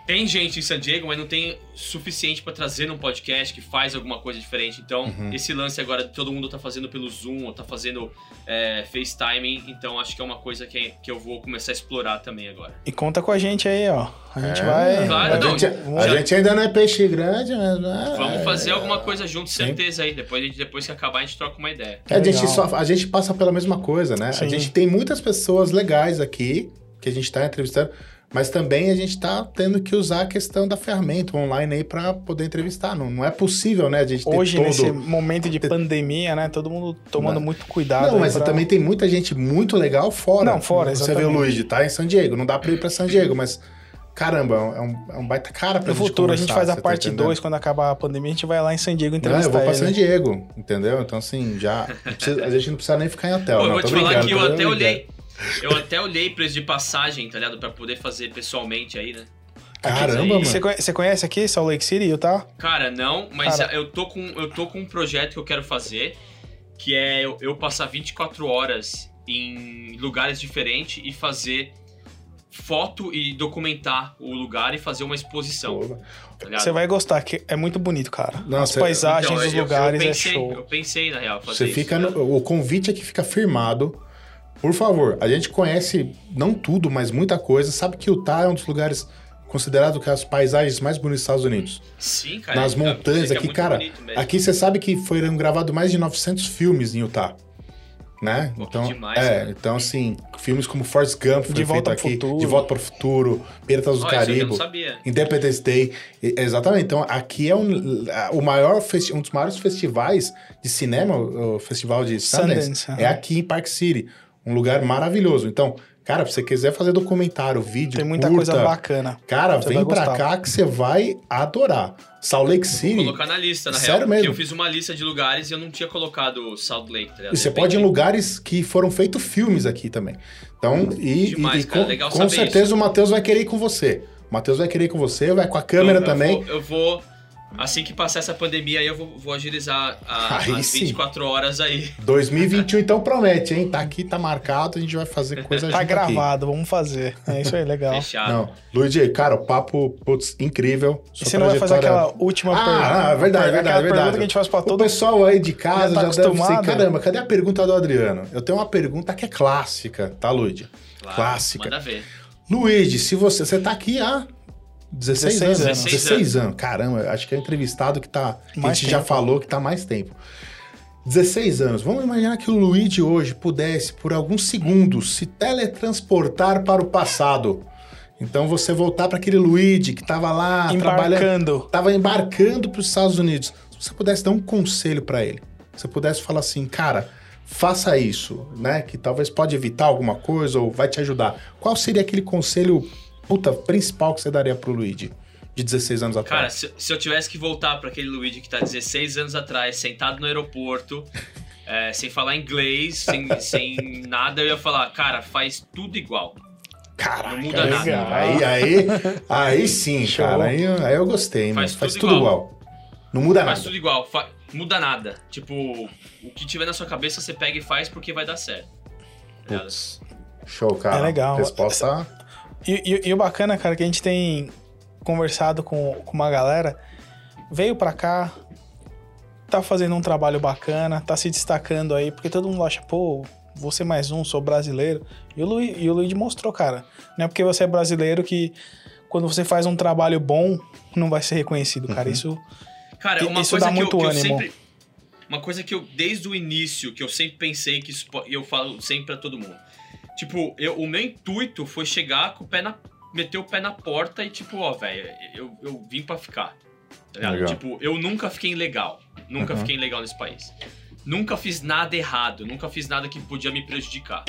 Tem gente em San Diego, mas não tem suficiente pra trazer num podcast que faz alguma coisa diferente. Então, Uhum. esse lance agora, todo mundo tá fazendo pelo Zoom, ou tá fazendo é, FaceTime, então acho que é uma coisa que, que eu vou começar a explorar também agora. E conta com a gente aí, ó. A gente É, vai. Claro, a, não, gente, a gente ainda não é peixe grande, mas. é- Vamos fazer alguma coisa junto, Sim. certeza aí. Depois, a gente- depois que acabar, a gente troca uma ideia. É, a, gente só, a gente passa pela mesma coisa, né? Sim. A gente tem muitas pessoas legais aqui que a gente está entrevistando, mas também a gente está tendo que usar a questão da ferramenta online aí para poder entrevistar. Não, não é possível, né? A gente ter Hoje, todo... nesse momento de pandemia, né? Todo mundo tomando Não. muito cuidado. Não, mas pra- também tem muita gente muito legal fora. Não, fora, Você vê o exatamente. Luigi, tá em San Diego. Não dá pra ir pra San Diego, mas caramba, é um, é um baita cara pra No gente futuro, a gente faz a tá parte entendendo? 2, quando acabar a pandemia, a gente vai lá em San Diego Não, eu entrevistar vou pra ele. San Diego, entendeu? Então, assim, já. precisa- a gente não precisa nem ficar em hotel. Pô, eu não, vou tô te falar que eu até olhei. Eu até olhei preço de passagem, tá ligado? Pra poder fazer pessoalmente aí, né? Caramba, mano. Você conhe- você conhece aqui Salt Lake City, Utah? Cara, não, mas Cara. eu tô com eu tô com um projeto que eu quero fazer, que é eu, eu passar 24 horas em lugares diferentes e fazer foto e documentar o lugar e fazer uma exposição, tá? Você vai gostar, que é muito bonito, cara. Não, As paisagens, Então, os eu- lugares, eu pensei, é show. Eu pensei, na real, fazer Você isso, fica né? no- o convite aqui fica firmado. Por favor, a gente conhece não tudo, mas muita coisa. Sabe que Utah é um dos lugares considerado que as paisagens mais bonitas dos Estados Unidos. Sim, cara. Nas é- montanhas é aqui, muito cara. Aqui você sabe que foram gravados mais de 900 filmes em Utah. Né? Pô, Então, demais, é, cara. então assim, filmes como Forrest Gump foi De Volta feito aqui, Futuro. De Volta para o Futuro, Piratas do já Caribe. Independence Day, exatamente. Então aqui é um, o maior um dos maiores festivais de cinema, o festival de Sundance, Sundance, é aqui em Park City, um lugar maravilhoso. Então, cara, se você quiser fazer documentário, vídeo, Tem muita curta, coisa bacana. Cara, Você vem pra gostar. cá que você vai adorar. Salt Lake Vou City. colocar na lista, na Sério real. mesmo? Porque eu fiz uma lista de lugares e eu não tinha colocado Salt Lake, tá ligado? E você De pode ir em lugares que foram feitos filmes aqui também. Então, e, Demais, e cara, com, legal com saber certeza isso. o Matheus vai querer ir com você. O Matheus vai querer ir com você, vai com a câmera eu, também. Eu vou, eu vou- assim que passar essa pandemia aí, eu vou, vou agilizar a, Aí as sim. 24 horas aí. 2021 então promete, hein? Tá aqui, tá marcado, a gente vai fazer coisa Tá gravado, vamos fazer. É isso aí, legal. Fechado. Aqui. Não, Luigi, cara, o papo, putz, incrível. E você não vai fazer aquela última Ah, pergunta? ah, verdade, aquela verdade, pergunta verdade. que a gente faz pra O todo pessoal aí de casa Já já, tá deve ser, caramba, cadê a pergunta do Adriano? Eu tenho uma pergunta que é clássica, tá, Luigi? Claro, Clássica. Manda ver. Luigi, se você. Você tá aqui há 16, 16 anos. anos. 16 anos. Caramba, acho que é o entrevistado que tá. Que a gente já tempo. falou que tá mais tempo. 16 anos. Vamos imaginar que o Luigi hoje pudesse, por alguns segundos, se teletransportar para o passado. Então você voltar para aquele Luigi que tava lá trabalhando. embarcando. Tava embarcando para os Estados Unidos. Se você pudesse dar um conselho para ele, se você pudesse falar assim, cara, faça isso, né? Que talvez pode evitar alguma coisa ou vai te ajudar. Qual seria aquele conselho, puta, principal que você daria pro Luigi de 16 anos Cara, atrás? se, se eu tivesse que voltar pra aquele Luigi que tá 16 anos atrás, sentado no aeroporto, é, sem falar inglês, sem, sem nada, eu ia falar, cara, faz tudo igual. Caraca, não muda aí, nada. aí, aí, aí sim, Show. cara. Aí, aí eu gostei, Faz mano. Faz tudo tudo igual. igual. Não muda Faz nada. tudo igual, fa- muda nada. Tipo, o que tiver na sua cabeça você pega e faz porque vai dar certo. Tá? Putz, show, cara. É legal. Resposta. E, e- e o bacana, cara, que a gente tem conversado com, com uma galera, veio pra cá, tá fazendo um trabalho bacana, tá se destacando aí, porque todo mundo acha, pô, ser mais um, sou brasileiro. E o, Luiz, e o Luigi mostrou, cara. Não é porque você é brasileiro que quando você faz um trabalho bom, não vai ser reconhecido, cara. Uhum. Isso Cara, E- uma isso coisa dá que, eu, muito que eu ânimo. sempre. Uma coisa que eu, desde o início, que eu sempre pensei que isso. E eu falo sempre pra todo mundo. Tipo, eu, o meu intuito foi chegar com o pé na. meter o pé na porta e, tipo, ó, velho, eu, eu vim pra ficar. Tá. Tipo, eu nunca fiquei legal. Nunca Uhum. fiquei legal nesse país. Nunca fiz nada errado. Nunca fiz nada que podia me prejudicar.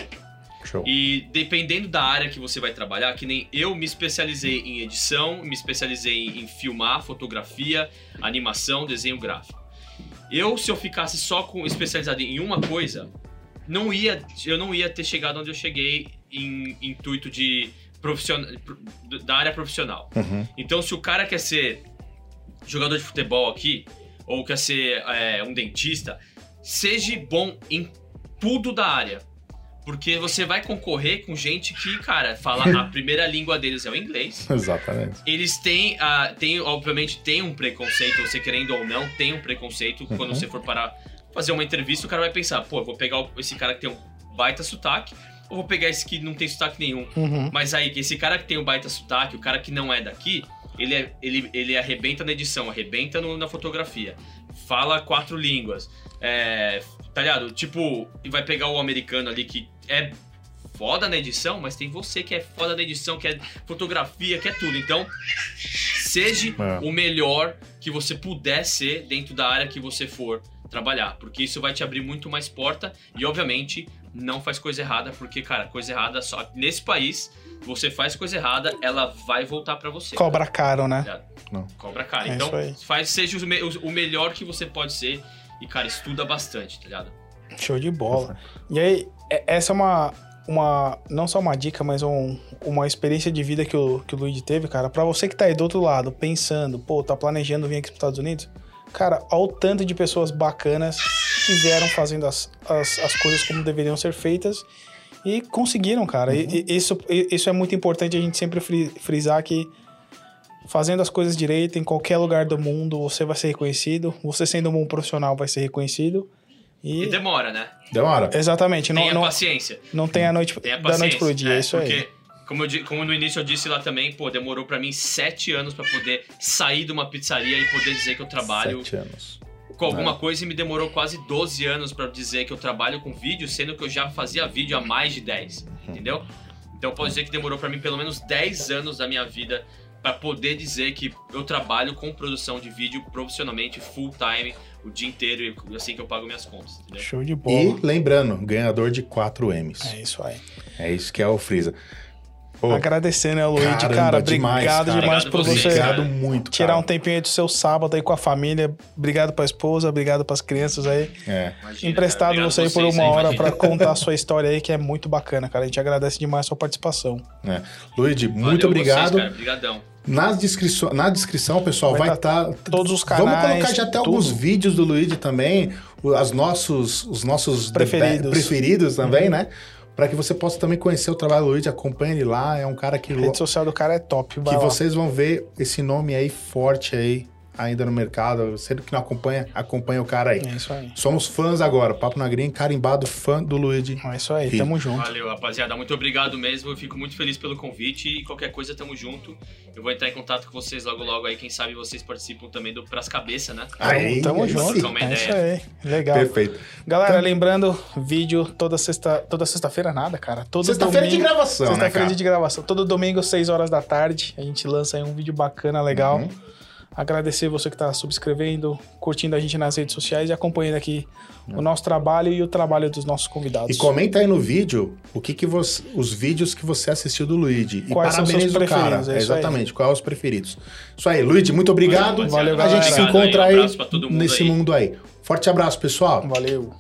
Show. E dependendo da área que você vai trabalhar, que nem eu me especializei em edição, me especializei em filmar, fotografia, animação, desenho gráfico. Eu, se eu ficasse só com especializado em uma coisa, não ia, eu não ia ter chegado onde eu cheguei em intuito de profissional, da área profissional. Uhum. Então, se o cara quer ser jogador de futebol aqui, ou quer ser é, um dentista, seja bom em tudo da área. Porque você vai concorrer com gente que, cara, fala a primeira língua deles é o inglês. Exatamente. Eles têm, ah, tem, obviamente, tem um preconceito, você querendo ou não, tem um preconceito. Quando Uhum. você for para fazer uma entrevista, o cara vai pensar, pô, eu vou pegar esse cara que tem um baita sotaque, ou vou pegar esse que não tem sotaque nenhum. Uhum. Mas aí, esse cara que tem o baita sotaque, o cara que não é daqui, ele, é- ele, ele arrebenta na edição, arrebenta no- na fotografia. Fala quatro línguas. É, tá ligado? Tipo, e vai pegar o americano ali que é foda na edição, mas tem você que é foda na edição, que é fotografia, que é tudo. Então, seja É. o melhor que você puder ser dentro da área que você for trabalhar, porque isso vai te abrir muito mais porta e obviamente não faz coisa errada, porque cara, coisa errada só nesse país, você faz coisa errada, ela vai voltar pra você. Cobra caro, né? Não. Cobra cara. É então, faz seja o, me- o melhor que você pode ser e cara, estuda bastante, tá ligado? Show de bola. E aí, é- essa é uma, uma não só uma dica, mas um- uma experiência de vida que o, que o Luigi teve, cara. Pra você que tá aí do outro lado, pensando, pô, tá planejando vir aqui pros Estados Unidos, cara, olha o tanto de pessoas bacanas que vieram fazendo as, as, as coisas como deveriam ser feitas e conseguiram, cara. E- e isso, e- isso é muito importante a gente sempre fri- frisar que fazendo as coisas direito em qualquer lugar do mundo, você vai ser reconhecido. Você sendo um bom profissional vai ser reconhecido. E E demora, né? Demora. Exatamente, não, Tenha não, paciência. não tem a noite Tenha da noite pro dia, é isso porque aí. Como, eu, como no início eu disse lá também, pô, demorou pra mim sete anos pra poder sair de uma pizzaria e poder dizer que eu trabalho Sete anos. com alguma coisa e me demorou quase 12 anos pra dizer que eu trabalho com vídeo, sendo que eu já fazia vídeo há mais de 10, entendeu? Então eu posso dizer que demorou pra mim pelo menos 10 anos da minha vida pra poder dizer que eu trabalho com produção de vídeo profissionalmente, full time, o dia inteiro, e assim que eu pago minhas contas, entendeu? Show de E bola. lembrando, ganhador de 4 M's. É isso aí. É isso que é o Freeza. Pô, Agradecendo, né, Luigi, caramba, cara. demais, obrigado cara. demais Obrigado por você. Obrigado muito, tirar cara. um tempinho aí do seu sábado aí com a família. Obrigado pra esposa, obrigado pras crianças aí. É. Imagina, Emprestado cara. você aí por uma aí, hora imagina. pra contar a sua história aí, que é muito bacana, cara. A gente agradece demais a sua participação. É. Luigi, Valeu muito obrigado. Vocês, cara. Obrigadão. Nas descrição, na descrição, pessoal, Vai vai tá estar. todos os Vamos canais, colocar já até tudo. alguns vídeos do Luigi também, as nossos, os nossos Preferidos. preferidos também, Uhum. né? Para que você possa também conhecer o trabalho do Luigi, acompanhe ele lá. É um cara que, A rede social do cara é top. Que lá. vocês vão ver esse nome aí forte aí, ainda no mercado. Você que não acompanha, acompanha o cara aí. É isso aí. Somos fãs agora. Papo na Green, carimbado fã do Luigi. É isso aí, Sim. tamo junto. Valeu, rapaziada. Muito obrigado mesmo. Eu fico muito feliz pelo convite e qualquer coisa, tamo junto. Eu vou entrar em contato com vocês logo, logo aí. Quem sabe vocês participam também do Pras Cabeça, né? Aí, tamo aí junto. sim. É isso aí. Legal. Perfeito. Galera, lembrando, vídeo toda sexta, toda sexta-feira nada, cara. Todo Sexta-feira de gravação, né, Sexta-feira cara? de gravação. Todo domingo, 6 horas da tarde, a gente lança aí um vídeo bacana, legal. Uhum. Agradecer você que tá subscrevendo, curtindo a gente nas redes sociais e acompanhando aqui o nosso trabalho e o trabalho dos nossos convidados. E comenta aí no vídeo o que que você, os vídeos que você assistiu do Luigi. E Quais são seus preferidos, é isso aí. exatamente, quais os preferidos. Isso aí, Luigi, muito obrigado. Valeu, Valeu, a gente se encontra Um aí todo mundo nesse aí. mundo aí. Forte abraço, pessoal. Valeu.